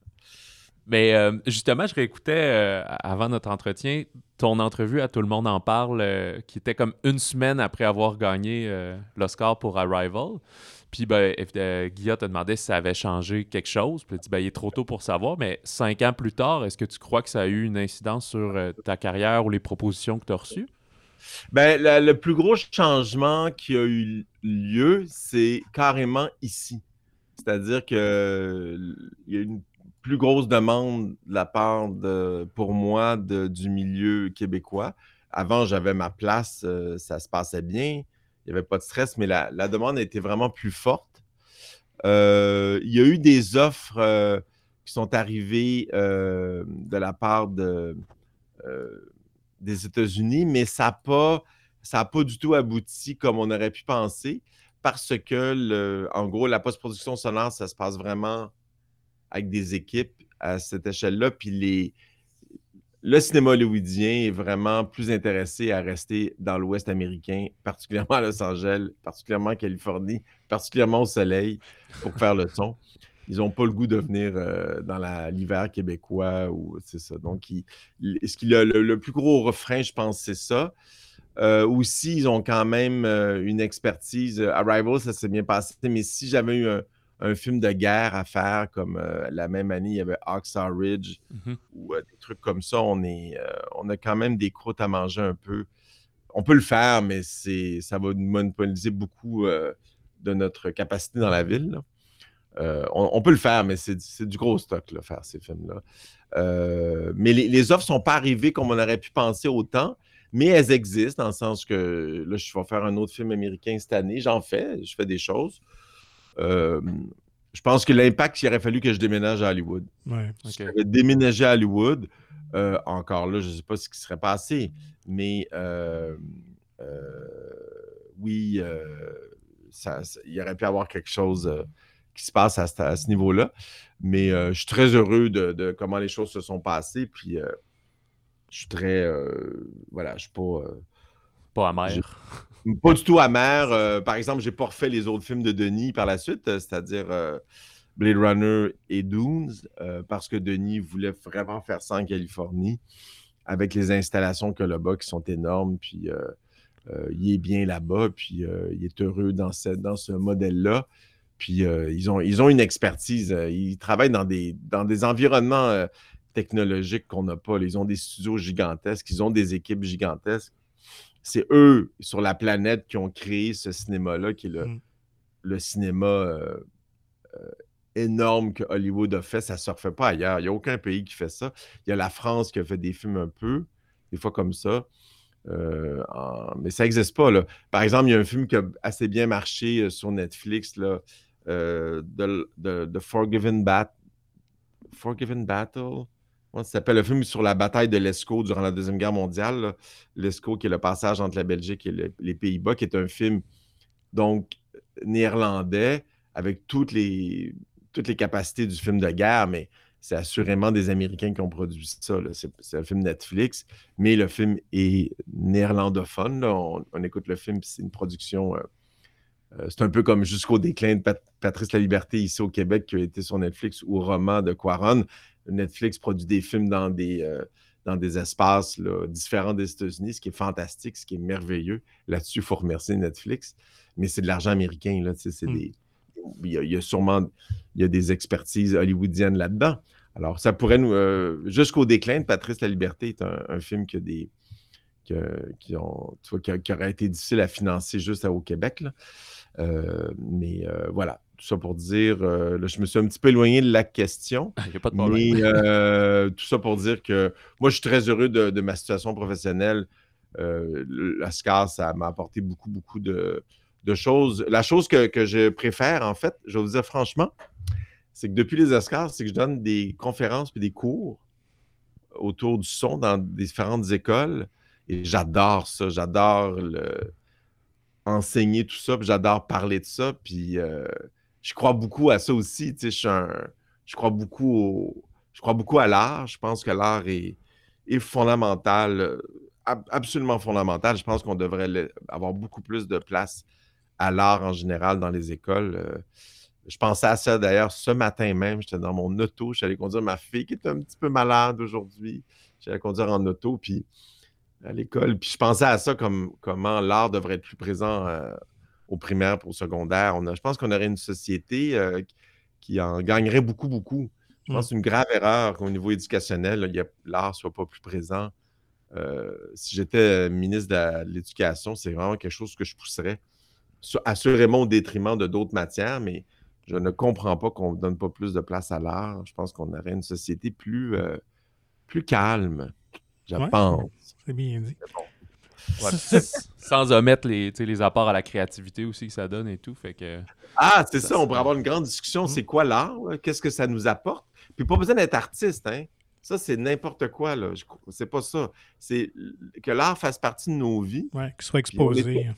Mais euh, justement, je réécoutais avant notre entretien ton entrevue à Tout le monde en parle, qui était comme une semaine après avoir gagné l'Oscar pour Arrival. Puis ben, Guillaume t'a demandé si ça avait changé quelque chose. Puis il dit ben, il est trop tôt pour savoir, mais cinq ans plus tard, est-ce que tu crois que ça a eu une incidence sur ta carrière ou les propositions que tu as reçues? Ben, le plus gros changement qui a eu lieu, c'est carrément ici. C'est-à-dire qu'il y a une plus grosse demande de la part de, pour moi du milieu québécois. Avant, j'avais ma place, euh, ça se passait bien, il n'y avait pas de stress, mais la, demande était vraiment plus forte. Euh, il y a eu des offres euh, qui sont arrivées de la part de des États-Unis, mais ça n'a pas, pas du tout abouti comme on aurait pu penser parce que, en gros, la post-production sonore, ça se passe vraiment avec des équipes à cette échelle-là. Puis les, le cinéma hollywoodien est vraiment plus intéressé à rester dans l'Ouest américain, particulièrement à Los Angeles, particulièrement en Californie, particulièrement au soleil pour faire le son ils n'ont pas le goût de venir euh, dans l'hiver québécois ou c'est ça. Donc, ce qu'il a le, plus gros refrain, je pense, c'est ça. Euh, aussi, ils ont quand même euh, une expertise. Arrival, ça s'est bien passé, mais si j'avais eu un, film de guerre à faire, comme la même année, il y avait Oxar Ridge mm-hmm. ou des trucs comme ça, on, est, on a quand même des croûtes à manger un peu. On peut le faire, mais ça va monopoliser beaucoup de notre capacité dans la ville. Euh, on, peut le faire, mais c'est du gros stock, là, faire ces films-là. Euh, mais les, offres ne sont pas arrivées comme on aurait pu penser autant, mais elles existent dans le sens que là, je vais faire un autre film américain cette année. J'en fais, je fais des choses. Euh, je pense que l'impact, il aurait fallu que je déménage à Hollywood. Ouais, déménager à Hollywood, encore là, je ne sais pas ce qui serait passé, mais oui, il aurait pu avoir quelque chose qui se passe à, ce niveau-là. Mais euh, je suis très heureux de, comment les choses se sont passées. Puis euh, je suis très. Euh, voilà, je suis pas. Pas amer. Pas du tout amer. Par exemple, j'ai pas refait les autres films de Denis par la suite, c'est-à-dire Blade Runner et Dunes, parce que Denis voulait vraiment faire ça en Californie, avec les installations que là-bas qui sont énormes, puis il est bien là-bas, puis il est heureux dans ce, dans ce modèle-là. Puis ils, ont, ils ont une expertise. ils travaillent dans des, dans des environnements technologiques qu'on n'a pas. Ils ont des studios gigantesques, ils ont des équipes gigantesques c'est eux sur la planète qui ont créé ce cinéma-là, qui est le, mmh. cinéma euh, euh, énorme que Hollywood a fait. Ça ne se refait pas ailleurs. Il n'y a aucun pays qui fait ça. Il y a la France qui a fait des films un peu, des fois comme ça. Euh, mais ça n'existe pas. Là. Par exemple, il y a un film qui a assez bien marché sur Netflix, là, The, Forgiven, Forgiven Battle ça s'appelle? Le film sur la bataille de l'Escaut durant la Deuxième Guerre mondiale. L'Escaut, qui est le passage entre la Belgique et les Pays-Bas, qui est un film donc néerlandais avec toutes les, toutes les capacités du film de guerre, mais c'est assurément des Américains qui ont produit ça. C'est un film Netflix, mais le film est néerlandophone. On, écoute le film, c'est une production. Euh, euh, c'est un peu comme Jusqu'au déclin de Patrice La Liberté ici au Québec qui a été sur Netflix ou Roman de Quaron. Netflix produit des films dans des, euh, dans des espaces différents des États-Unis, ce qui est fantastique, ce qui est merveilleux. Là-dessus, il faut remercier Netflix. Mais c'est de l'argent américain. Là, c'est mmh. Il, y a, sûrement il y a des expertises hollywoodiennes là-dedans. Alors, ça pourrait nous. Euh, jusqu'au déclin de Patrice La Liberté est un, film qui, a des, qui, ont, qui, aurait été difficile à financer juste au Québec. Euh, mais voilà tout ça pour dire, euh, là, je me suis un petit peu éloigné de la question. Il n'y a pas de problème. Mais euh, tout ça pour dire que moi, je suis très heureux de, ma situation professionnelle. Euh, L'Oscar, ça m'a apporté beaucoup, beaucoup de, choses. La chose que, je préfère, en fait, je vais vous dire franchement, c'est que depuis les Oscars, c'est que je donne des conférences et des cours autour du son dans différentes écoles. Et j'adore ça. J'adore enseigner tout ça, j'adore parler de ça. Puis je crois beaucoup à ça aussi. Tu sais, je, crois beaucoup je crois beaucoup à l'art. Je pense que l'art est, fondamental, euh, absolument fondamental. Je pense qu'on devrait avoir beaucoup plus de place à l'art en général dans les écoles. Euh. je pensais à ça d'ailleurs ce matin même. J'étais dans mon auto. J'allais conduire ma fille qui est un petit peu malade aujourd'hui. J'allais conduire en auto puis à l'école. Puis je pensais à ça comme comment l'art devrait être plus présent euh, au primaire pour au secondaire. Je pense qu'on aurait une société euh, qui en gagnerait beaucoup, beaucoup. Je pense une grave erreur qu'au niveau éducationnel, l'art ne soit pas plus présent. Euh, si j'étais ministre de l'Éducation, c'est vraiment quelque chose que je pousserais, assurément au détriment de d'autres matières, mais je ne comprends pas qu'on ne donne pas plus de place à l'art. Je pense qu'on aurait une société plus, euh, plus calme, je pense. C'est bien dit. Sans omettre les, les apports à la créativité aussi que ça donne et tout. Fait que, ah, c'est ça, on pourrait avoir une grande discussion. C'est quoi l'art? Qu'est-ce que ça nous apporte? Puis pas besoin d'être artiste, hein? Ça, c'est n'importe quoi, là. C'est pas ça. C'est que l'art fasse partie de nos vies. Oui, qu'il soit exposé.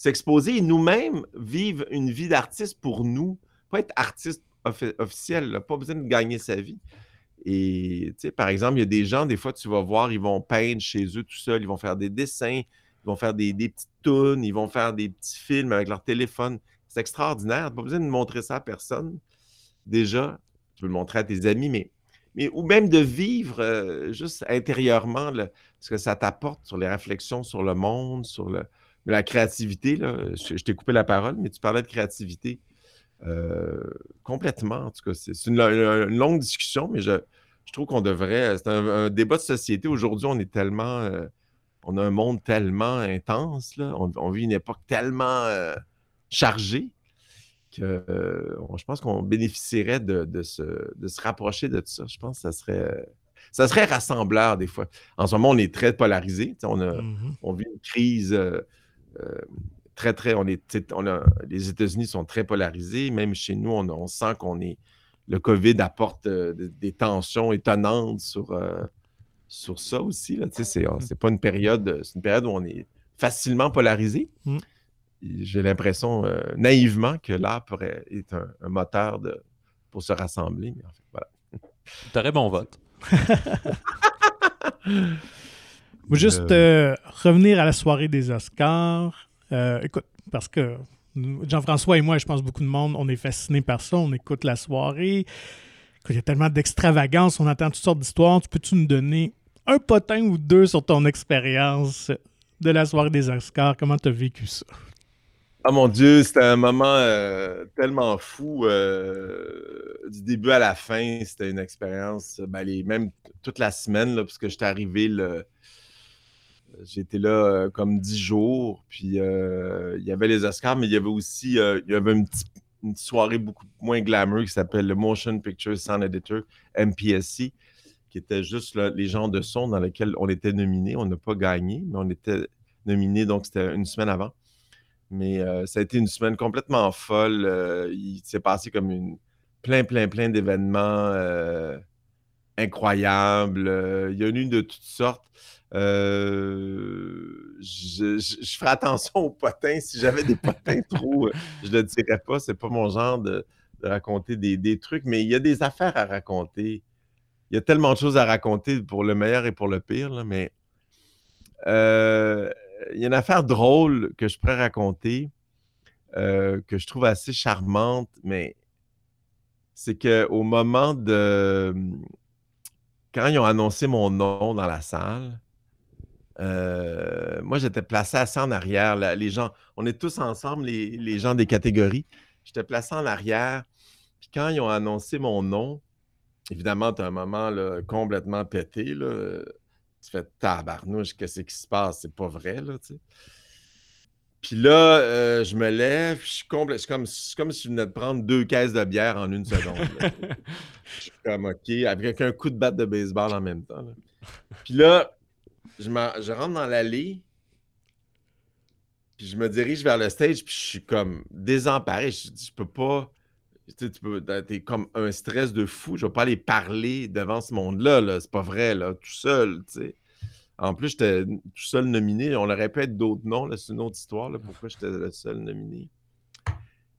S'exposer et nous-mêmes vivre une vie d'artiste pour nous. Pas être artiste officiel, pas besoin de gagner sa vie. Et, tu par exemple, il y a des gens, des fois, tu vas voir, ils vont peindre chez eux tout seuls, ils vont faire des dessins, ils vont faire des, petites tunes, ils vont faire des petits films avec leur téléphone. C'est extraordinaire. Pas besoin de montrer ça à personne. Déjà, tu peux le montrer à tes amis, mais, mais ou même de vivre euh, juste intérieurement ce que ça t'apporte sur les réflexions sur le monde, sur le, la créativité. Là. Je, je t'ai coupé la parole, mais tu parlais de créativité. Euh, complètement, en tout cas. C'est une, longue discussion, mais je, trouve qu'on devrait. C'est un, débat de société. Aujourd'hui, on est tellement. Euh, on a un monde tellement intense. Là. On, vit une époque tellement euh, chargée que je pense qu'on bénéficierait de, se, de, se, rapprocher de tout ça. Je pense que ça serait. Ça serait rassembleur des fois. En ce moment, on est très polarisé. On, a, mmh on vit une crise très, très. On est, on a, les États-Unis sont très polarisés. Même chez nous, on, sent qu'on est. Le COVID apporte euh, des, tensions étonnantes sur, euh, sur ça aussi. Là. C'est, mmh. c'est pas une période. C'est une période où on est facilement polarisé. Mmh. J'ai l'impression euh, naïvement que l'art pourrait être un, moteur de, pour se rassembler. T'aurais bon vote. Moi, juste euh, revenir à la soirée des Oscars. Euh, écoute, parce que Jean-François et moi, je pense beaucoup de monde, on est fascinés par ça. On écoute la soirée. il y a tellement d'extravagance, on entend toutes sortes d'histoires. Tu peux-tu nous donner un potin ou deux sur ton expérience de la soirée des Oscars? Comment tu as vécu ça? Oh mon Dieu, c'était un moment euh, tellement fou. Euh, du début à la fin, c'était une expérience, ben, même toute la semaine, là, parce que j'étais arrivé le, J'étais là euh, comme dix jours, puis euh, il y avait les Oscars, mais il y avait aussi euh, il y avait une, soirée beaucoup moins glamour qui s'appelle le Motion Picture Sound Editor, MPSC, qui était juste les gens de son dans lesquels on était nominés. On n'a pas gagné, mais on était nominés, donc c'était une semaine avant. Mais ça a été une semaine complètement folle. il s'est passé comme une plein, plein, plein d'événements incroyables. il y en a eu de toutes sortes. Euh, je, ferai attention aux potins. Si j'avais des potins trop, euh, je ne le dirais pas. C'est pas mon genre de, raconter des, trucs, mais il y a des affaires à raconter. Il y a tellement de choses à raconter pour le meilleur et pour le pire, mais euh, il y a une affaire drôle que je pourrais raconter, que je trouve assez charmante, mais c'est qu'au moment de. Quand ils ont annoncé mon nom dans la salle, euh, moi, j'étais placé assez en arrière. les gens, on est tous ensemble, les, gens des catégories. J'étais placé en arrière. Puis quand ils ont annoncé mon nom, évidemment, tu as un moment complètement pété. Là. Tu fais tabarnouche, qu'est-ce qui se passe? C'est pas vrai, là, tu sais. Puis là, euh, je me lève, je suis comme, comme si je venais de prendre deux caisses de bière en une seconde. je suis comme OK, avec un coup de batte de baseball en même temps. Puis là, je, rentre dans l'allée, puis je me dirige vers le stage, puis je suis comme désemparé. Je je peux pas. Tu sais, tu peux, t'es comme un stress de fou. Je vais pas aller parler devant ce monde-là. -là, c'est pas vrai, là, tout seul, tu sais. En plus, j'étais tout seul nominé. On aurait pu être d'autres noms, c'est une autre histoire, là, pourquoi j'étais le seul nominé.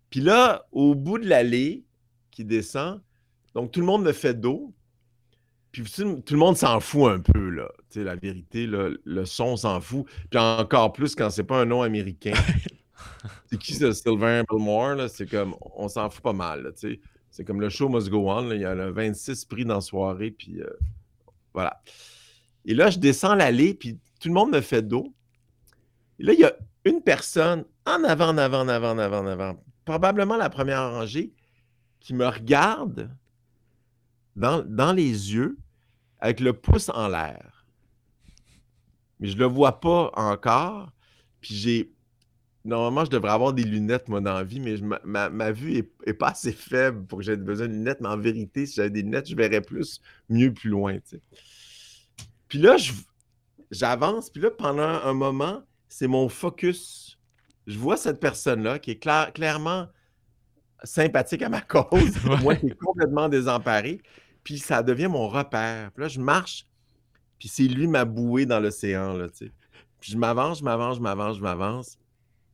Puis là, au bout de l'allée qui descend, donc tout le monde me fait dos. Puis tout le monde s'en fout un peu, là. sais, la vérité, le son s'en fout. Puis encore plus quand c'est pas un nom américain. c'est qui ce Sylvain Belmore? Là? C'est comme, on s'en fout pas mal, là, C'est comme le show must go on. Il y a 26 prix dans la soirée, puis euh, voilà. Et là, je descends l'allée, puis tout le monde me fait dos. Et là, il y a une personne en avant, en avant, en avant, en avant, en avant, probablement la première rangée, qui me regarde dans, les yeux avec le pouce en l'air. Mais je ne le vois pas encore. Puis j'ai. Normalement, je devrais avoir des lunettes, moi, dans la vie, mais ma, vue est, pas assez faible pour que j'aie besoin de lunettes. Mais en vérité, si j'avais des lunettes, je verrais plus, mieux, plus loin. Puis là, j'avance. Puis là, pendant un moment, c'est mon focus. Je vois cette personne-là qui est clairement sympathique à ma cause, moi qui est complètement désemparé. Puis ça devient mon repère. Puis là, je marche, puis c'est lui ma bouée dans l'océan, là, tu sais. Puis je m'avance, je m'avance, je m'avance, je m'avance.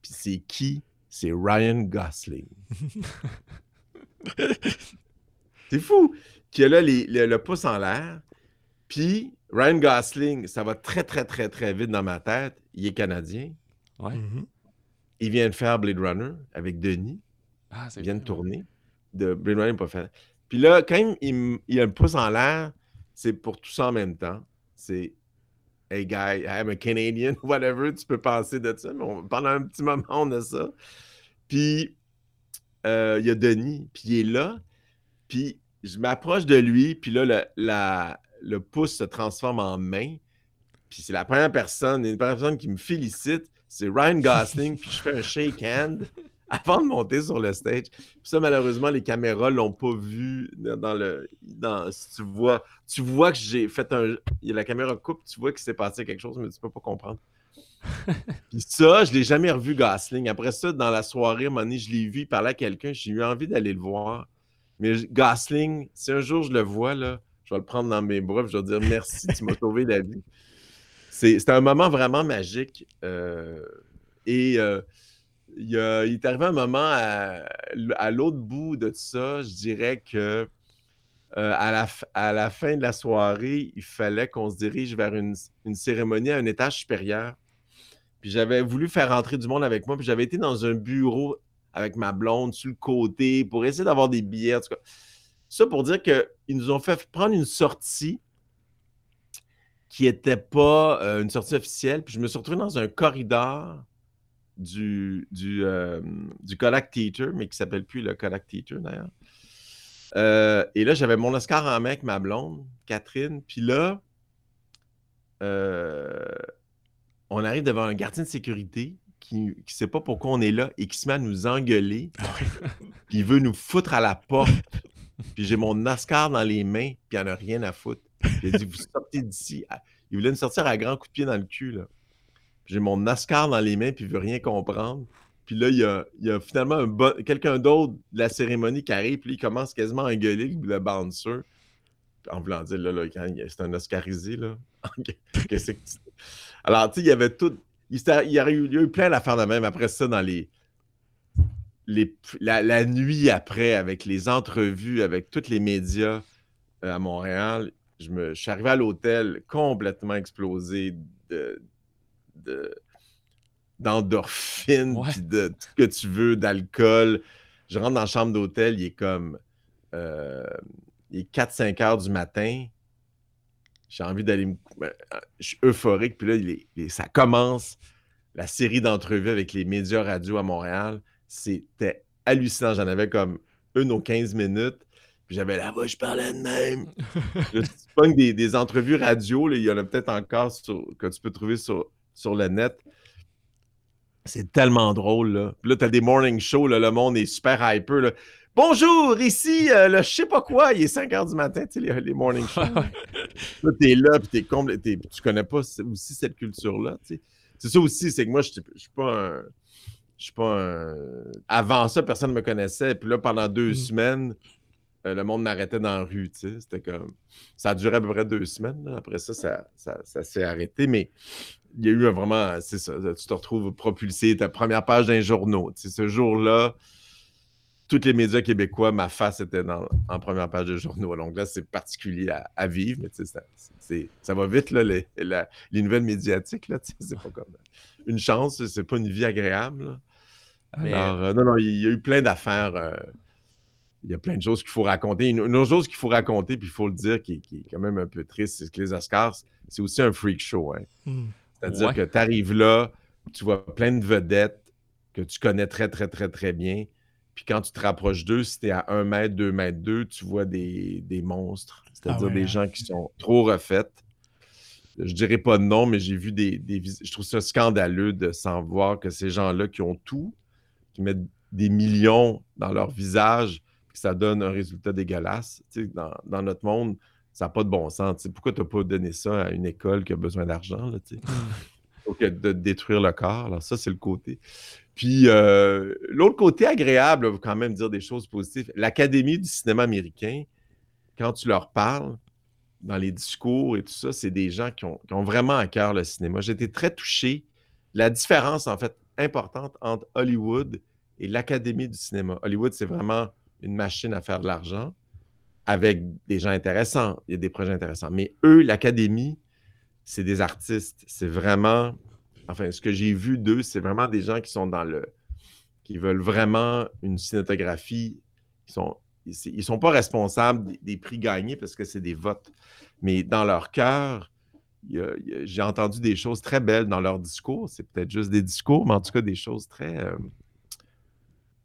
Puis c'est qui? C'est Ryan Gosling. c'est fou! Qui a là le pouce en l'air. Puis Ryan Gosling, ça va très, très, très, très vite dans ma tête. Il est canadien. Ouais. Mm-hmm. Il vient de faire Blade Runner avec Denis. Ah, il vient de tourner. De Blade Runner, pas fait. Puis là, quand il, il a le pouce en l'air, c'est pour tout ça en même temps. C'est Hey guy, I'm a Canadian, whatever, tu peux penser de ça. Mais pendant un petit moment, on a ça. Puis euh, il y a Denis, puis il est là. Puis je m'approche de lui, puis là, le, le pouce se transforme en main. Puis c'est la première personne, une personne qui me félicite, c'est Ryan Gosling, puis je fais un shake hand. avant de monter sur le stage. ça, malheureusement, les caméras l'ont pas vu dans le. Dans, si tu vois, tu vois que j'ai fait un. La caméra coupe, tu vois qu'il s'est passé quelque chose, mais tu peux pas comprendre. Puis ça, je l'ai jamais revu Gosling. Après ça, dans la soirée, à un moment donné, je l'ai vu, il parlait à quelqu'un, j'ai eu envie d'aller le voir. Mais Gosling, si un jour je le vois, là, je vais le prendre dans mes bras, je vais dire merci, tu m'as sauvé la vie. C'est un moment vraiment magique. Euh, et euh, il, est arrivé un moment à, l'autre bout de ça, je dirais que euh, à, la, fin de la soirée, il fallait qu'on se dirige vers une, cérémonie à un étage supérieur. Puis j'avais voulu faire rentrer du monde avec moi. Puis j'avais été dans un bureau avec ma blonde sur le côté pour essayer d'avoir des billets. Ça pour dire qu'ils nous ont fait prendre une sortie qui n'était pas euh, une sortie officielle. Puis je me suis retrouvé dans un corridor du, du, euh, du Kodak Theater, mais qui ne s'appelle plus le Kodak Theater d'ailleurs. Euh, et là, j'avais mon Oscar en main avec ma blonde, Catherine. Puis là, on arrive devant un gardien de sécurité qui ne sait pas pourquoi on est là et qui se met à nous engueuler. Puis il veut nous foutre à la porte. Puis j'ai mon Oscar dans les mains, puis il n'y en a rien à foutre. Il a dit Vous sortez d'ici. Il voulait nous sortir à grand coup de pied dans le cul. Là. J'ai mon Oscar dans les mains, puis il veut rien comprendre. Puis là, il y a, finalement quelqu'un d'autre de la cérémonie qui arrive, puis il commence quasiment à engueuler le bouncer. En voulant dire, là, là c'est un Oscarisé, là. Que Alors, tu sais, il y avait tout. Il, y a eu, plein d'affaires de même après ça dans les. les la, nuit après, avec les entrevues, avec tous les médias euh, à Montréal, je, me, je suis arrivé à l'hôtel complètement explosé de, d'endorphine, de tout ce que tu veux, d'alcool. Je rentre dans la chambre d'hôtel, il est comme. Euh, il est 4-5 heures du matin. J'ai envie d'aller me. Ben, je suis euphorique. Puis là, ça commence la série d'entrevues avec les médias radio à Montréal. C'était hallucinant. J'en avais comme une aux 15 minutes. Puis j'avais la voix, je parlais de même. je des, des entrevues radio, il y en a peut-être encore que tu peux trouver sur, sur le net. C'est tellement drôle, là. Puis là, tu as des morning shows, le monde est super hyper. Là. Bonjour, ici, euh, le je sais pas quoi, il est 5 h du matin, tu sais, les, morning shows. là, t'es là, puis t'es complet, tu connais pas aussi cette culture-là, tu sais. C'est ça aussi, c'est que moi, je suis pas un. Je suis pas un. Avant ça, personne ne me connaissait. Puis là, pendant deux mm. semaines, le monde m'arrêtait dans la rue, tu sais. C'était comme. Ça a duré à peu près deux semaines. Après ça, ça, ça s'est arrêté. Mais il y a eu un vraiment, c'est ça, tu te retrouves propulsé, ta première page d'un journal. ce jour-là, tous les médias québécois, ma face était en première page de journaux. Donc là, c'est particulier à, vivre, mais ça, ça va vite, là, les, nouvelles médiatiques. Là, c'est pas comme une chance, c'est pas une vie agréable. Alors, euh, non, non, il y a eu plein d'affaires. Euh, il y a plein de choses qu'il faut raconter. Une, autre chose qu'il faut raconter, puis il faut le dire, qui, est quand même un peu triste, c'est que les Oscars, c'est aussi un freak show. Hein. Hmm. C'est-à-dire que tu arrives là, tu vois plein de vedettes que tu connais très, très, très, très bien. Puis quand tu te rapproches d'eux, si tu es à 1 mètre, 2 mètres 2, tu vois des, monstres. C'est-à-dire ah des hein. gens qui sont trop refaits. Je dirais pas de nom, mais j'ai vu des, des, Je trouve ça scandaleux de savoir que ces gens-là qui ont tout, qui mettent des millions dans leur visage, ça donne un résultat dégueulasse. dans, dans notre monde, ça n'a pas de bon sens. Pourquoi tu n'as pas donné ça à une école qui a besoin d'argent? que de détruire le corps. Alors, ça, c'est le côté. Puis, euh, l'autre côté agréable, va quand même dire des choses positives. L'Académie du cinéma américain, quand tu leur parles, dans les discours et tout ça, c'est des gens qui ont, qui ont, vraiment à cœur le cinéma. J'étais très touché. La différence, en fait, importante entre Hollywood et l'Académie du cinéma. Hollywood, c'est vraiment une machine à faire de l'argent avec des gens intéressants. Il y a des projets intéressants. Mais eux, l'académie, c'est des artistes. C'est vraiment. Enfin, ce que j'ai vu d'eux, c'est vraiment des gens qui sont dans le. qui veulent vraiment une cinématographie. Ils sont. Ils ne sont pas responsables des, prix gagnés parce que c'est des votes. Mais dans leur cœur, j'ai entendu des choses très belles dans leur discours. C'est peut-être juste des discours, mais en tout cas des choses très. Euh,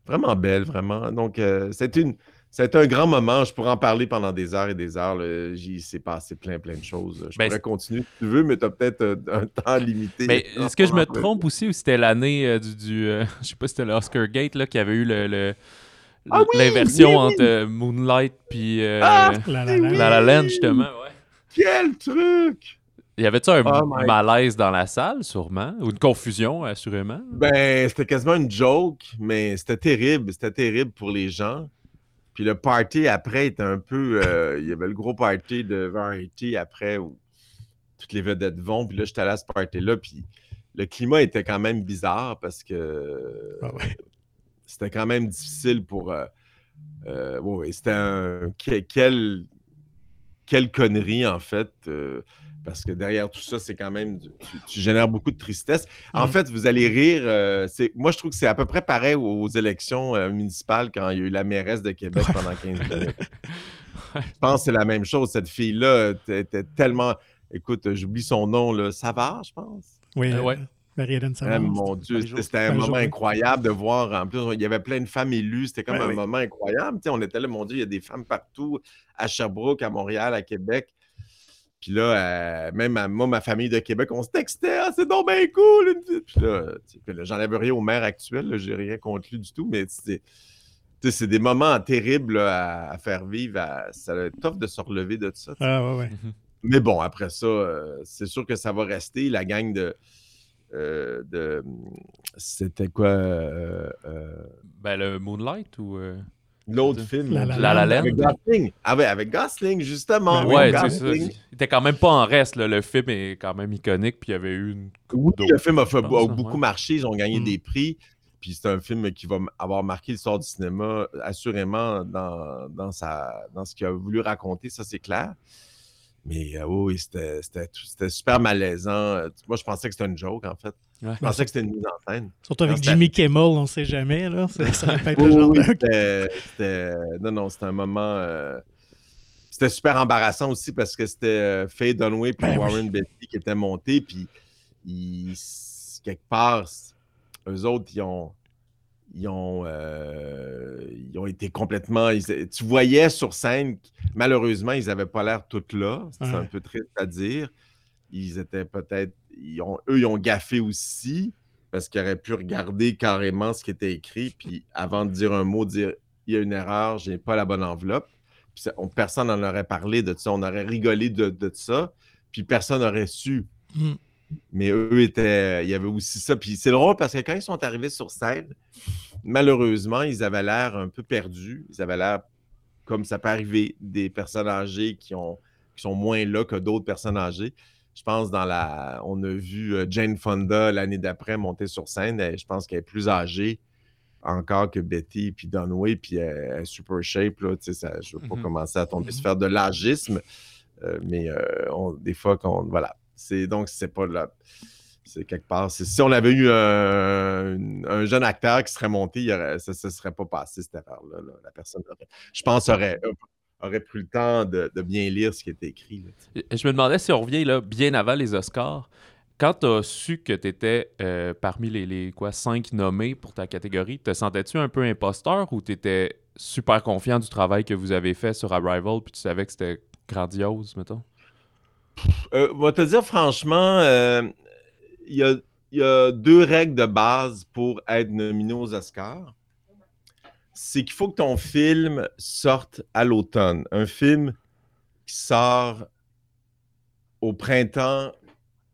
vraiment belles, vraiment. Donc, euh, c'est une c'est un grand moment. Je pourrais en parler pendant des heures et des heures. J'y s'est passé plein, plein de choses. Je ben, pourrais continuer si tu veux, mais tu as peut-être euh, un temps limité. Mais est-ce que je me trompe aussi ou c'était l'année euh, du. du euh, je sais pas si c'était l'Oscar Gate là, qui avait eu le. Ah l'inversion entre Moonlight puis ah, La, La, Land, justement. Ouais. Quel truc! Y avait-tu un oh malaise dans la salle, sûrement? Ou une confusion, assurément? Ben, c'était quasiment une joke, mais c'était terrible. C'était terrible pour les gens. Puis le party après était un peu. Euh, il y avait le gros party de Variety après où toutes les vedettes vont. Puis là, j'étais allé à ce party-là. Puis le climat était quand même bizarre parce que ah c'était quand même difficile pour. Euh, euh, c'était un. Quel, quelle connerie, en fait. Euh, parce que derrière tout ça, c'est quand même. Tu, génères beaucoup de tristesse. En fait, vous allez rire. Euh, moi, je trouve que c'est à peu près pareil aux, élections euh, municipales quand il y a eu la mairesse de Québec pendant 15 minutes. je pense que c'est la même chose. Cette fille-là était tellement. Écoute, j'oublie son nom, là. Savard, je pense. Oui, ouais. Marie-Hélène eh, mon Dieu, c'était un moment incroyable de voir. En plus, il y avait plein de femmes élues. C'était comme un moment incroyable. on était là, mon Dieu, il y a des femmes partout, à Sherbrooke, à Montréal, à Québec. Puis là, euh, même moi, ma famille de Québec, on se textait, ah, c'est donc bien cool. Puis là, j'enlève rien au maire actuel, j'ai rien contre lui du tout, mais c'est des moments terribles à, faire vivre. ça va être tough de se relever de tout ça. Ah, ouais, ouais. Mhm. Mais bon, après ça, euh, c'est sûr que ça va rester. La gang de. Euh, de C'était quoi Ben, le Moonlight ou. L'autre film. La La, la, Avec Gosling. Ah ouais, avec Gosling, justement. Ben ouais, c'est ça. Il était quand même pas en reste. Là. Le film est quand même iconique. Puis il y avait eu une. Oui, le film a, fait, beaucoup marché. Ils ont gagné mm. des prix. Puis c'est un film qui va avoir marqué l'histoire du cinéma, assurément, dans, dans, sa, dans ce qu'il a voulu raconter. Ça, c'est clair. Mais euh, oui, c'était super malaisant. Moi, je pensais que c'était une joke, en fait. Je pensais que c'était une mise en scène. Surtout avec Jimmy Kimmel, on ne sait jamais. Là. Ça, ça être le genre de... Non, non, c'était un moment... Euh, c'était super embarrassant aussi parce que c'était euh, Faye Dunway et ben Warren Beatty qui étaient montés. Puis, ils... quelque part, eux autres, ils ont ils ont, euh, ils ont été complètement. tu voyais sur scène, malheureusement, ils n'avaient pas l'air tout là. C'est un peu triste à dire. Ils étaient peut-être. ont, eux, ils ont gaffé aussi parce qu'ils auraient pu regarder carrément ce qui était écrit. Puis avant de dire un mot, dire il y a une erreur, j'ai pas la bonne enveloppe. Puis personne n'en aurait parlé de ça. On aurait rigolé de, ça. Puis personne n'aurait su. Mmh. Mais eux étaient. Il y avait aussi ça. Puis c'est drôle parce que quand ils sont arrivés sur scène, malheureusement, ils avaient l'air un peu perdus. Ils avaient l'air comme ça peut arriver des personnes âgées qui, ont, qui sont moins là que d'autres personnes âgées. Je pense dans la. On a vu euh, Jane Fonda l'année d'après monter sur scène. je pense qu'elle est plus âgée encore que Betty puis Dunway, puis elle, est super shape. Là, ça, je ne veux pas mm-hmm. commencer à tomber mm-hmm. sur faire de l'âgisme, euh, mais euh, des fois, qu'on, voilà, c'est, donc, c'est pas là. C'est quelque part. si on avait eu un, jeune acteur qui serait monté, ça ne serait pas passé cette erreur-là. La personne je pense, aurait, aurait pris le temps de, bien lire ce qui était écrit. je me demandais si on revient bien avant les Oscars. Quand tu as su que tu étais euh, parmi les, les, quoi, cinq nommés pour ta catégorie, te sentais-tu un peu imposteur ou tu étais super confiant du travail que vous avez fait sur Arrival puis tu savais que c'était grandiose, mettons? Euh, on va te dire franchement, euh, il y, a, deux règles de base pour être nominé aux Oscars. C'est qu'il faut que ton film sorte à l'automne. Un film qui sort au printemps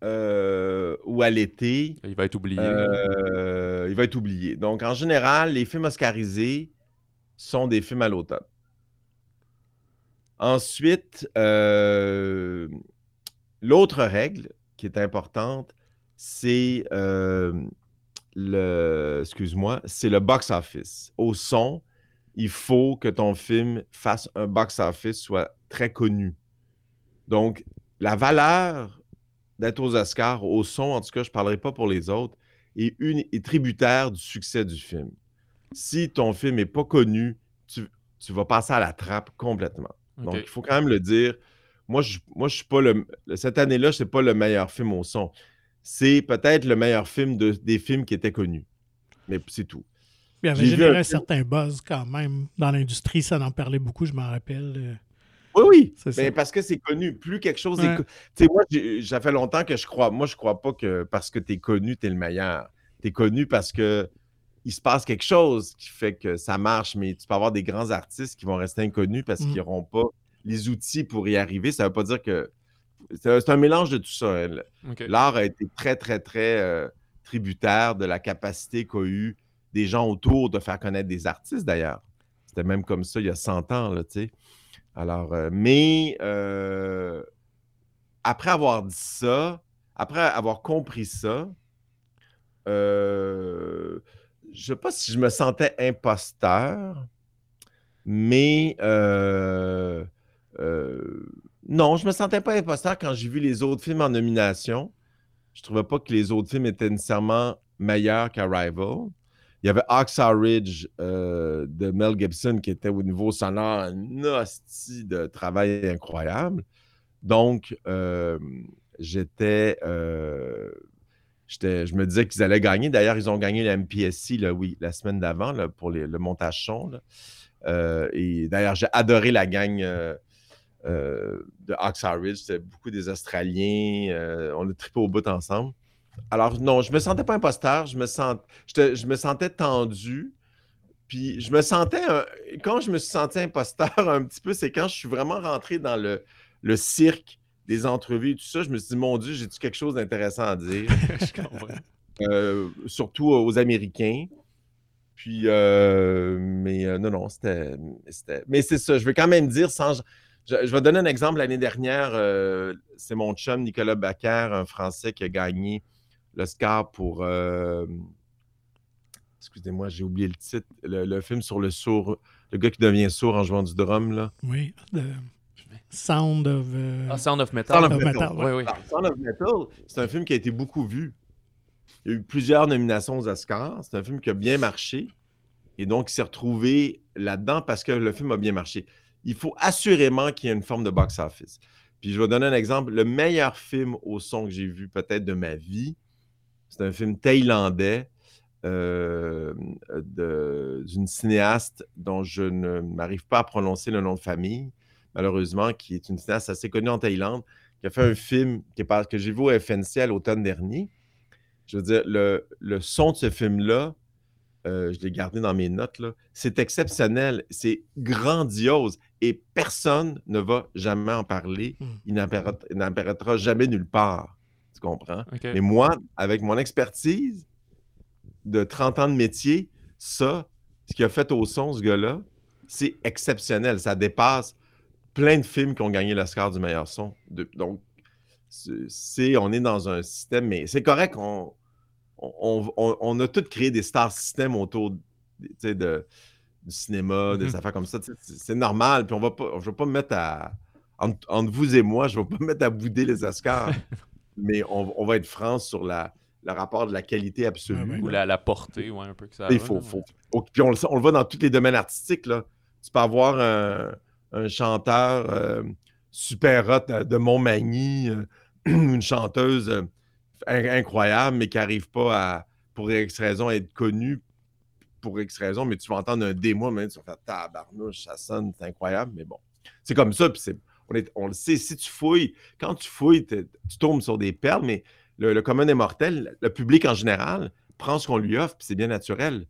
euh, ou à l'été. Il va être oublié. il va être oublié. Donc, en général, les films oscarisés sont des films à l'automne. Ensuite, L'autre règle qui est importante, c'est euh, le, excuse-moi, c'est le box-office. Au son, il faut que ton film fasse un box-office soit très connu. Donc, la valeur d'être aux Oscars, au son, en tout cas, je ne parlerai pas pour les autres, est, une, est tributaire du succès du film. Si ton film n'est pas connu, tu, vas passer à la trappe complètement. Donc, il faut quand même le dire moi, je, moi, je suis pas le. Cette année-là, c'est pas le meilleur film au son. C'est peut-être le meilleur film de, des films qui étaient connus. Mais c'est tout. Il y avait généré un, certain buzz quand même. Dans l'industrie, ça en parlait beaucoup, je m'en rappelle. Euh. Oui, oui. Mais parce que c'est connu. Plus quelque chose est. Tu sais, moi, ça fait longtemps que je crois. Moi, je crois pas que parce que tu es connu, tu es le meilleur. Tu es connu parce que il se passe quelque chose qui fait que ça marche, mais tu peux avoir des grands artistes qui vont rester inconnus parce qu'ils n'auront pas les outils pour y arriver. Ça ne veut pas dire que. C'est un mélange de tout ça. Hein. L'art a été très, très, très euh, tributaire de la capacité qu'a eu des gens autour de faire connaître des artistes, d'ailleurs. C'était même comme ça il y a 100 ans, là, tu sais. Alors, euh, mais euh, après avoir dit ça, après avoir compris ça, je ne sais pas si je me sentais imposteur, mais non, je me sentais pas imposteur quand j'ai vu les autres films en nomination. Je trouvais pas que les autres films étaient nécessairement meilleurs qu'Arrival. Il y avait Oxford Ridge euh, de Mel Gibson qui était au niveau sonore un hostie de travail incroyable. Donc, euh, j'étais, euh, je me disais qu'ils allaient gagner. D'ailleurs, ils ont gagné la MPSC la semaine d'avant pour le montage son. et d'ailleurs, j'ai adoré la gang de Oxford Ridge. C'était beaucoup des Australiens. on a trippé au bout ensemble. Alors, non, je me sentais pas imposteur, je me, sens, je, me sentais tendu. Puis je me sentais, quand je me suis senti imposteur un petit peu, c'est quand je suis vraiment rentré dans le, le cirque des entrevues et tout ça. Je me suis dit, mon Dieu, j'ai-tu quelque chose d'intéressant à dire? euh, surtout aux Américains. Puis, euh, mais euh, non, non, c'était. Mais c'est ça, je veux quand même dire, sans. Je, je vais donner un exemple. L'année dernière, euh, c'est mon chum Nicolas Bacquer, un Français qui a gagné l'Oscar pour. Euh, excusez-moi, j'ai oublié le titre. Le, film sur le sourd, le gars qui devient sourd en jouant du drum. Là. Oui, Sound of. Euh, ah, Sound of Metal. Sound of Metal. Oui, oui. Sound of Metal, c'est un film qui a été beaucoup vu. Il y a eu plusieurs nominations aux Oscars. C'est un film qui a bien marché. Et donc, il s'est retrouvé là-dedans parce que le film a bien marché. Il faut assurément qu'il y ait une forme de box-office. Puis je vais donner un exemple. Le meilleur film au son que j'ai vu peut-être de ma vie, c'est un film thaïlandais euh, d'une cinéaste dont je ne m'arrive pas à prononcer le nom de famille, malheureusement, qui est une cinéaste assez connue en Thaïlande, qui a fait un film que j'ai vu au FNC à l'automne dernier. Je veux dire, le, son de ce film-là, euh, je l'ai gardé dans mes notes, c'est exceptionnel, c'est grandiose et personne ne va jamais en parler. Hmm. Il n'apparaîtra jamais nulle part. Tu comprends? Mais moi, avec mon expertise de 30 ans de métier, ça, ce qu'il a fait au son, ce gars-là, c'est exceptionnel. Ça dépasse plein de films qui ont gagné l'Oscar du meilleur son. donc, c'est, on est dans un système, mais c'est correct, on, on, a tous créé des stars systèmes autour de, du cinéma, des mm-hmm. affaires comme ça. C'est normal. Puis on va pas, je ne vais pas me mettre à. Entre, vous et moi, je ne vais pas me mettre à bouder les Oscars. mais on, va être franc sur la, le rapport de la qualité absolue. Ou la, portée, ouais, un peu que ça. Il faut, puis on le, on le, voit dans tous les domaines artistiques. Là. Tu peux avoir un, chanteur euh, super hot de Montmagny, euh, une chanteuse euh, incroyable, mais qui n'arrive pas à, pour X raison, à être connue pour X raison, mais tu vas entendre un démo, mais tu vas faire tabarnouche, ça sonne, c'est incroyable, mais bon. C'est comme ça, puis c'est on, le sait, si tu fouilles, quand tu fouilles, tu tombes sur des perles, mais le, commun des mortels, le public en général, prend ce qu'on lui offre, puis c'est bien naturel.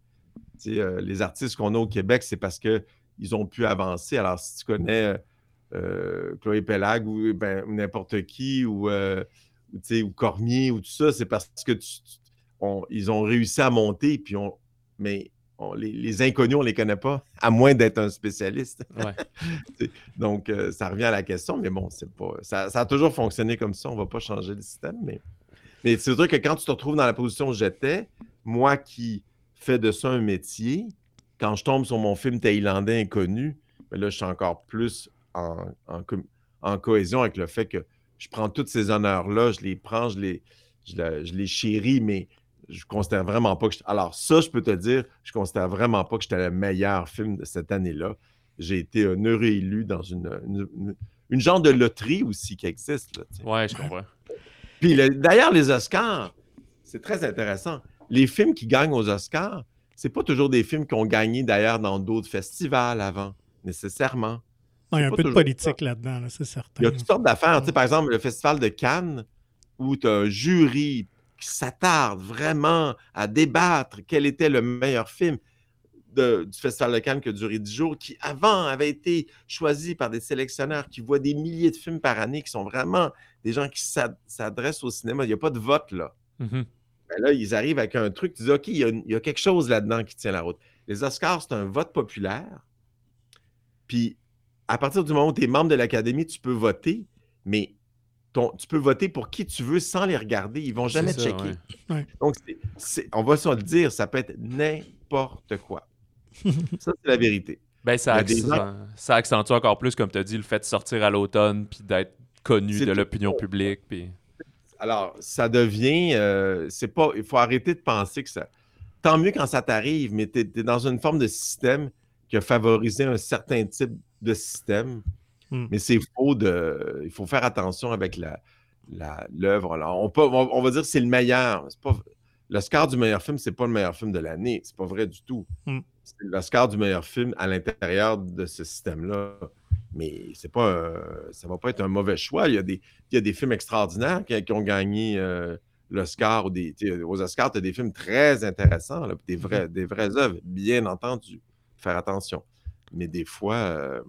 Euh, les artistes qu'on a au Québec, c'est parce qu'ils ont pu avancer. Alors, si tu connais euh, Chloé Pellag ou ben, n'importe qui, ou, euh, ou Cormier, ou tout ça, c'est parce que ils ont réussi à monter, puis on, mais les, inconnus, on ne les connaît pas, à moins d'être un spécialiste. Donc, euh, ça revient à la question, mais bon, c'est pas. Ça, a toujours fonctionné comme ça, on ne va pas changer le système. Mais, mais c'est vrai que quand tu te retrouves dans la position où j'étais, moi qui fais de ça un métier, quand je tombe sur mon film thaïlandais inconnu, ben là, je suis encore plus en, en, cohésion avec le fait que je prends tous ces honneurs-là, je les prends, je les, je, je les chéris, mais je considère vraiment pas que. Alors, ça, je peux te dire, je considère vraiment pas que j'étais le meilleur film de cette année-là. J'ai été un heureux élu dans une, une, genre de loterie aussi qui existe. Oui, ouais, je comprends. Puis d'ailleurs, les Oscars, c'est très intéressant. Les films qui gagnent aux Oscars, c'est pas toujours des films qui ont gagné d'ailleurs dans d'autres festivals avant, nécessairement. il y a un peu de politique là-dedans, c'est certain. Il y a toutes sortes d'affaires. par exemple, le festival de Cannes, où tu as un jury s'attarde vraiment à débattre quel était le meilleur film du Festival de Cannes qui a duré 10 jours, qui avant avait été choisi par des sélectionneurs qui voient des milliers de films par année, qui sont vraiment des gens qui s'adressent au cinéma. Il n'y a pas de vote là. Ben là, ils arrivent avec un truc, tu dis, OK, il y, a, il y a quelque chose là-dedans qui tient la route. Les Oscars, c'est un vote populaire. Puis, à partir du moment où tu es membre de l'Académie, tu peux voter, mais tu peux voter pour qui tu veux sans les regarder. Ils vont jamais checker. Donc, on va se le dire, ça peut être n'importe quoi. ça, c'est la vérité. Ben, ça, ça, accentue encore plus, comme tu as dit, le fait de sortir à l'automne puis d'être connu de l'opinion publique. Puis... Alors, ça devient. Euh, c'est pas. Il faut arrêter de penser que ça. Tant mieux quand ça t'arrive, mais tu es, dans une forme de système qui a favorisé un certain type de système. Hmm. Mais c'est faux de. Il faut faire attention avec la l'œuvre. On, on, on, va dire que c'est le meilleur. Pas, le score du meilleur film, c'est pas le meilleur film de l'année. C'est pas vrai du tout. Hmm. C'est le score du meilleur film à l'intérieur de ce système-là. Mais c'est pas ça va pas être un mauvais choix. Il y a des, il y a des films extraordinaires qui, ont gagné euh, l'Oscar. Ou des, aux Oscars, tu as des films très intéressants, des, vrais, hmm. des vraies œuvres, bien entendu. Faire attention. Mais des fois, euh,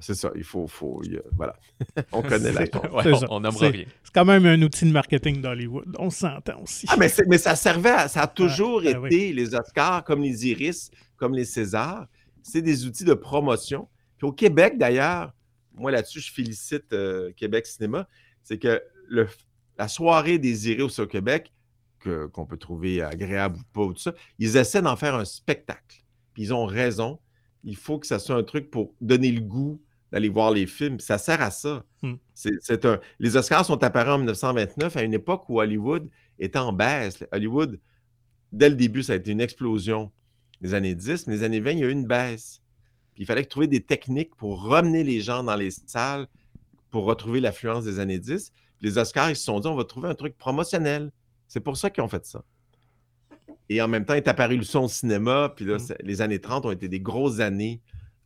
c'est ça, il faut. faut voilà. on connaît la On n'aimera rien. C'est quand même un outil de marketing d'Hollywood. On s'entend aussi. Ah, mais, mais ça servait, ça a toujours ben été les Oscars, comme les Iris, comme les Césars. C'est des outils de promotion. Puis au Québec, d'ailleurs, moi là-dessus, je félicite euh, Québec Cinéma. C'est que le, la soirée des Iris au Québec, qu'on peut trouver agréable ou pas, tout ça, ils essaient d'en faire un spectacle. Puis ils ont raison il faut que ça soit un truc pour donner le goût d'aller voir les films. Ça sert à ça. Hmm. C'est, un... Les Oscars sont apparus en 1929 à une époque où Hollywood était en baisse. Hollywood, dès le début, ça a été une explosion. Les années 10, mais les années 20, il y a eu une baisse. il fallait trouver des techniques pour ramener les gens dans les salles pour retrouver l'affluence des années 10. Les Oscars, ils se sont dit, on va trouver un truc promotionnel. C'est pour ça qu'ils ont fait ça. Et en même temps, est apparu le son au cinéma. Puis là, mmh. les années 30 ont été des grosses années.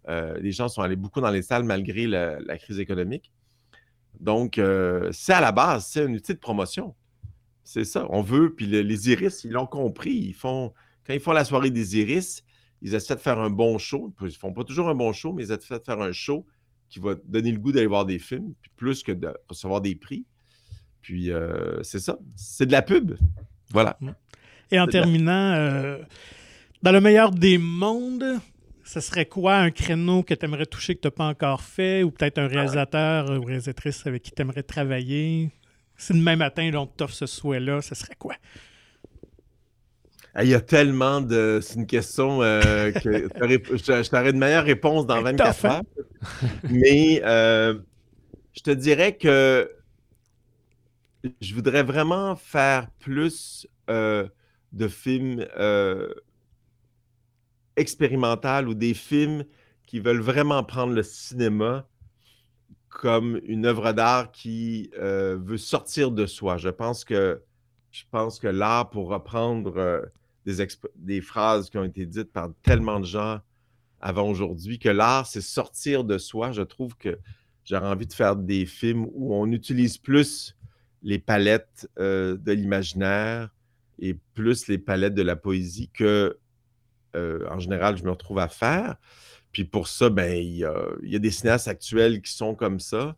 Euh, les gens sont allés beaucoup dans les salles malgré la, crise économique. Donc, euh, c'est à la base, c'est un outil de promotion. C'est ça. On veut. Puis les Iris, ils l'ont compris. Ils font, quand ils font la soirée des Iris, ils essaient de faire un bon show. Ils ne font pas toujours un bon show, mais ils essaient de faire un show qui va donner le goût d'aller voir des films, plus que de recevoir des prix. Puis, euh, c'est ça. C'est de la pub. Voilà. Et en terminant, euh, dans le meilleur des mondes, ce serait quoi un créneau que tu aimerais toucher que tu n'as pas encore fait, ou peut-être un réalisateur ou réalisatrice avec qui tu aimerais travailler? Si demain matin, on t'offre ce souhait-là, ce serait quoi? Il y a tellement de. C'est une question euh, que je, t'aurais une meilleure réponse dans 24 heures. Mais euh, je te dirais que je voudrais vraiment faire plus de films euh, expérimentaux ou des films qui veulent vraiment prendre le cinéma comme une œuvre d'art qui euh, veut sortir de soi. Je pense que, je pense que l'art, pour reprendre euh, des, des, phrases qui ont été dites par tellement de gens avant aujourd'hui, que l'art, c'est sortir de soi. Je trouve que j'aurais envie de faire des films où on utilise plus les palettes de l'imaginaire, et plus les palettes de la poésie que, euh, en général, je me retrouve à faire. Puis pour ça, ben, il y a, des cinéastes actuels qui sont comme ça.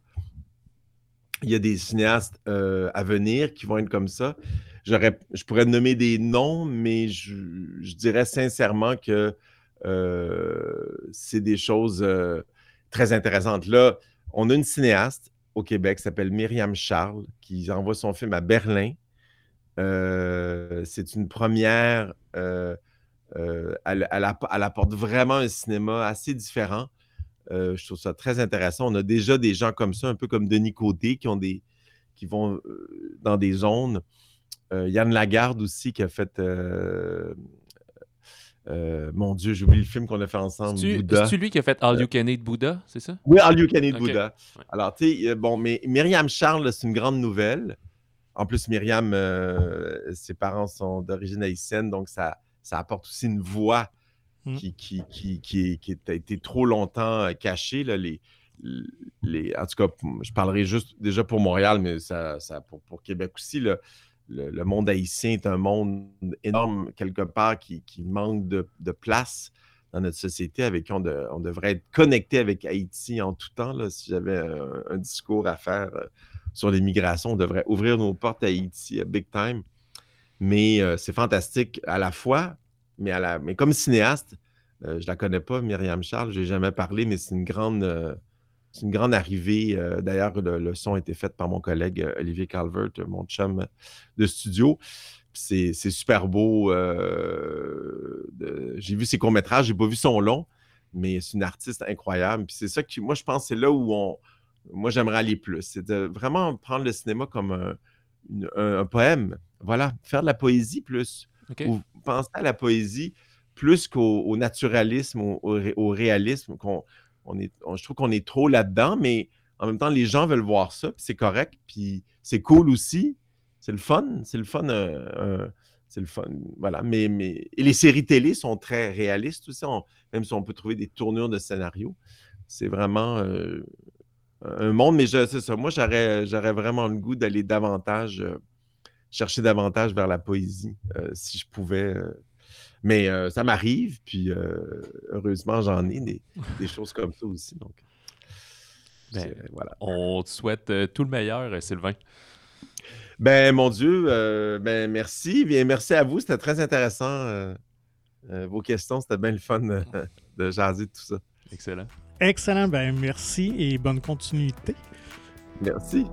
Il y a des cinéastes euh, à venir qui vont être comme ça. Je pourrais nommer des noms, mais je, dirais sincèrement que euh, c'est des choses très intéressantes. Là, on a une cinéaste au Québec qui s'appelle Myriam Charles, qui envoie son film à Berlin euh, c'est une première. Euh, euh, elle, apporte vraiment un cinéma assez différent. je trouve ça très intéressant. On a déjà des gens comme ça, un peu comme Denis Côté, qui, ont des, qui vont dans des zones. Yann Lagarde aussi, qui a fait. mon Dieu, j'ai oublié le film qu'on a fait ensemble. C'est lui qui a fait All You Can Eat Buddha, c'est ça? Oui, All You Can Eat Buddha. Alors, tu sais, bon, mais Myriam Charles, c'est une grande nouvelle. En plus, Myriam, euh, ses parents sont d'origine haïtienne, donc ça, ça apporte aussi une voix mmh. qui, qui, qui, qui, a été trop longtemps euh, cachée. Là, les, les, en tout cas, je parlerai juste déjà pour Montréal, mais ça, ça pour, pour, Québec aussi. le, le, monde haïtien est un monde énorme, quelque part, qui, manque de, de, place dans notre société, avec qui on, on, devrait être connecté avec Haïti en tout temps. Là, si j'avais un, discours à faire euh, sur l'immigration. On devrait ouvrir nos portes à Haïti, big time. Mais euh, c'est fantastique à la fois, mais, comme cinéaste, euh, je ne la connais pas, Myriam Charles, je n'ai jamais parlé, mais c'est une grande, euh, une grande arrivée. D'ailleurs, le, son a été fait par mon collègue Olivier Calvert, mon chum de studio. C'est super beau. J'ai vu ses courts-métrages, je n'ai pas vu son long, mais c'est une artiste incroyable. C'est ça qui, moi, je pense, c'est là où on, moi, j'aimerais aller plus. C'est de vraiment prendre le cinéma comme un, poème. Voilà, faire de la poésie plus. Ou penser à la poésie plus qu'au naturalisme, au, réalisme. Qu'on, on est, je trouve qu'on est trop là-dedans, mais en même temps, les gens veulent voir ça, puis c'est correct, puis c'est cool aussi. C'est le fun, c'est le fun. Euh, c'est le fun. Voilà. Mais, mais... Et les séries télé sont très réalistes aussi, même si on peut trouver des tournures de scénario. C'est vraiment euh, un monde, mais c'est ça. Moi, j'aurais, j'aurais vraiment le goût d'aller davantage, euh, chercher davantage vers la poésie, si je pouvais. mais ça m'arrive, puis heureusement, j'en ai des, des, choses comme ça aussi. Donc. Ben, voilà. On te souhaite euh, tout le meilleur, euh, Sylvain. Ben, mon Dieu, euh, ben, merci. Bien, merci à vous. C'était très intéressant. vos questions, c'était bien le fun de jaser tout ça. Excellent. Excellent. Ben, merci et bonne continuité. Merci.